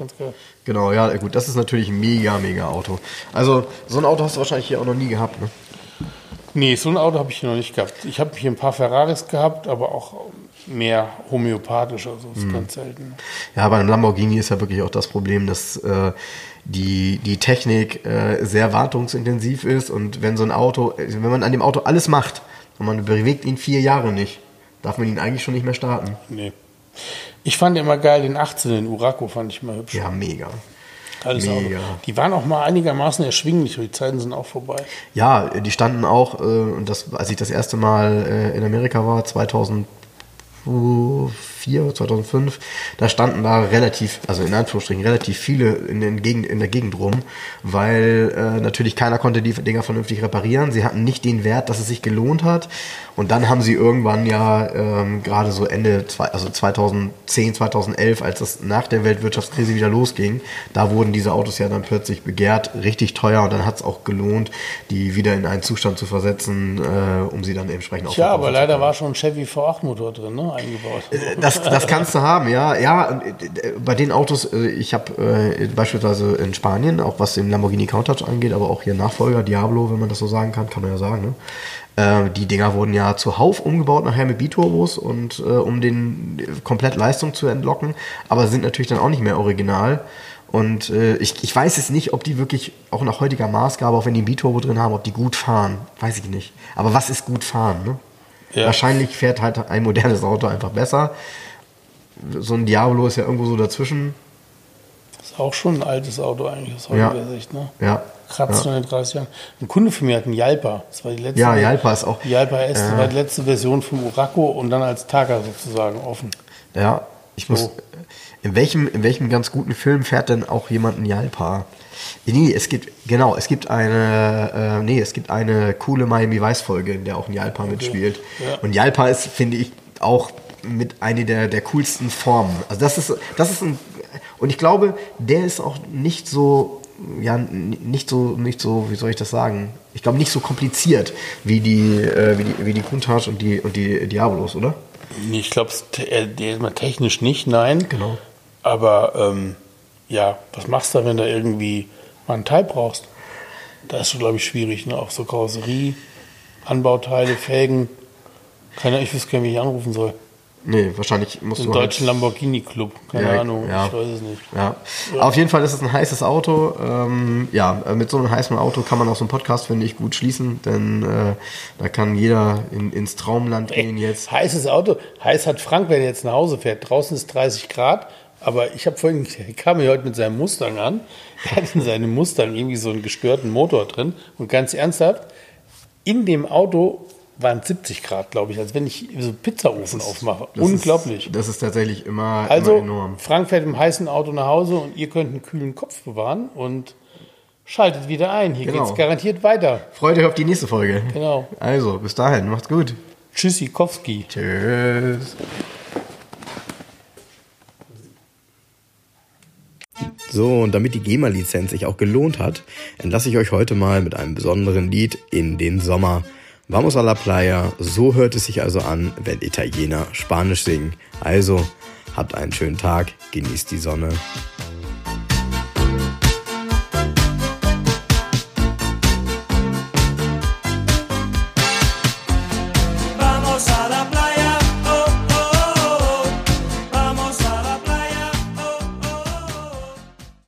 Genau, ja, gut, das ist natürlich ein mega, mega Auto. Also, so ein Auto hast du wahrscheinlich hier auch noch nie gehabt, ne? Nee, so ein Auto habe ich hier noch nicht gehabt. Ich habe hier ein paar Ferraris gehabt, aber auch mehr homöopathisch, also Mhm. ist ganz selten. Ja, bei einem Lamborghini ist ja wirklich auch das Problem, dass äh, die, die Technik äh, sehr wartungsintensiv ist und wenn so ein Auto, wenn man an dem Auto alles macht und man bewegt ihn vier Jahre nicht, darf man ihn eigentlich schon nicht mehr starten. Nee. Ich fand immer geil den 18, den Uraco fand ich immer hübsch. Ja, mega. Alles mega. Auto. Die waren auch mal einigermaßen erschwinglich, die Zeiten sind auch vorbei. Ja, die standen auch, äh, und das, als ich das erste Mal äh, in Amerika war, Oof. 2004, 2005, da standen da relativ, also in Anführungsstrichen, relativ viele in, den Gegend, in der Gegend rum, weil äh, natürlich keiner konnte die Dinger vernünftig reparieren. Sie hatten nicht den Wert, dass es sich gelohnt hat. Und dann haben sie irgendwann ja ähm, gerade so Ende, zwei, also 2010, 2011, als das nach der Weltwirtschaftskrise wieder losging, da wurden diese Autos ja dann plötzlich begehrt, richtig teuer und dann hat es auch gelohnt, die wieder in einen Zustand zu versetzen, äh, um sie dann entsprechend auch Tja, aber leider war schon ein Chevy V8-Motor drin, ne, eingebaut. Das, das kannst du haben, ja. Ja, bei den Autos, äh, ich habe äh, beispielsweise in Spanien, auch was den Lamborghini Countach angeht, aber auch hier Nachfolger, Diablo, wenn man das so sagen kann, kann man ja sagen, ne? Äh, die Dinger wurden ja zuhauf umgebaut nachher mit Biturbos und äh, um den äh, komplett Leistung zu entlocken, aber sind natürlich dann auch nicht mehr original. Und äh, ich, ich weiß es nicht, ob die wirklich auch nach heutiger Maßgabe, auch wenn die einen Biturbo drin haben, ob die gut fahren. Weiß ich nicht. Aber was ist gut fahren, ne? Ja. Wahrscheinlich fährt halt ein modernes Auto einfach besser. So ein Diablo ist ja irgendwo so dazwischen. ist auch schon ein altes Auto eigentlich aus Ja. heutiger Sicht, ne? Ja. Kratzt schon in 30 Jahren. Ein Kunde von mir hat einen Jalpa. Das war die letzte. Ja, Jalpa ist auch- Die Jalpa S, Ja. war die letzte Version vom Uraco und dann als Targa sozusagen offen. Ja, ich muss. So. In welchem, in welchem ganz guten Film fährt denn auch jemand ein Jalpa? Nee, es gibt, genau, es gibt eine, äh, nee, es gibt eine coole Miami Vice Folge, in der auch ein Jalpa mitspielt. Ja. Und Jalpa ist, finde ich, auch mit eine der, der coolsten Formen. Also das ist, das ist ein, und ich glaube, der ist auch nicht so, ja, nicht so, nicht so, wie soll ich das sagen? Ich glaube nicht so kompliziert wie die, äh, wie die, wie die Countach und die, und die Diabolos, oder? Ich glaube, mal technisch nicht, nein. Genau. Aber ähm, ja, was machst du, wenn du irgendwie mal einen Teil brauchst? Da ist schon, glaube ich, schwierig, ne? Auch so Karosserie, Anbauteile, Felgen. Keiner, ich wüsste gar nicht, wie ich anrufen soll. Nee, wahrscheinlich musst Den du deutschen halt, Lamborghini Club. Keine Ja, Ahnung, ja. ich weiß es nicht. Ja. Auf jeden Fall ist es ein heißes Auto. Ähm, ja, äh, mit so einem heißen Auto kann man auch so einen Podcast, finde ich, gut schließen, denn äh, da kann jeder in, ins Traumland gehen jetzt. Heißes Auto. Heiß hat Frank, wenn er jetzt nach Hause fährt. Draußen ist 30 Grad. Aber ich habe vorhin, er kam mir heute mit seinem Mustang an. Er hat in seinem Mustang irgendwie so einen gestörten Motor drin. Und ganz ernsthaft, in dem Auto waren 70 Grad, glaube ich, als wenn ich so Pizzaofen aufmache. Das Unglaublich. Ist, das ist tatsächlich immer, also, immer enorm. Frank fährt im heißen Auto nach Hause und ihr könnt einen kühlen Kopf bewahren und schaltet wieder ein. Hier Genau. geht's garantiert weiter. Freut euch auf die nächste Folge. Genau. Also, bis dahin, macht's gut. Tschüssikowski. Tschüss. So, und damit die GEMA-Lizenz sich auch gelohnt hat, entlasse ich euch heute mal mit einem besonderen Lied in den Sommer. Vamos a la playa, so hört es sich also an, wenn Italiener Spanisch singen. Also, habt einen schönen Tag, genießt die Sonne.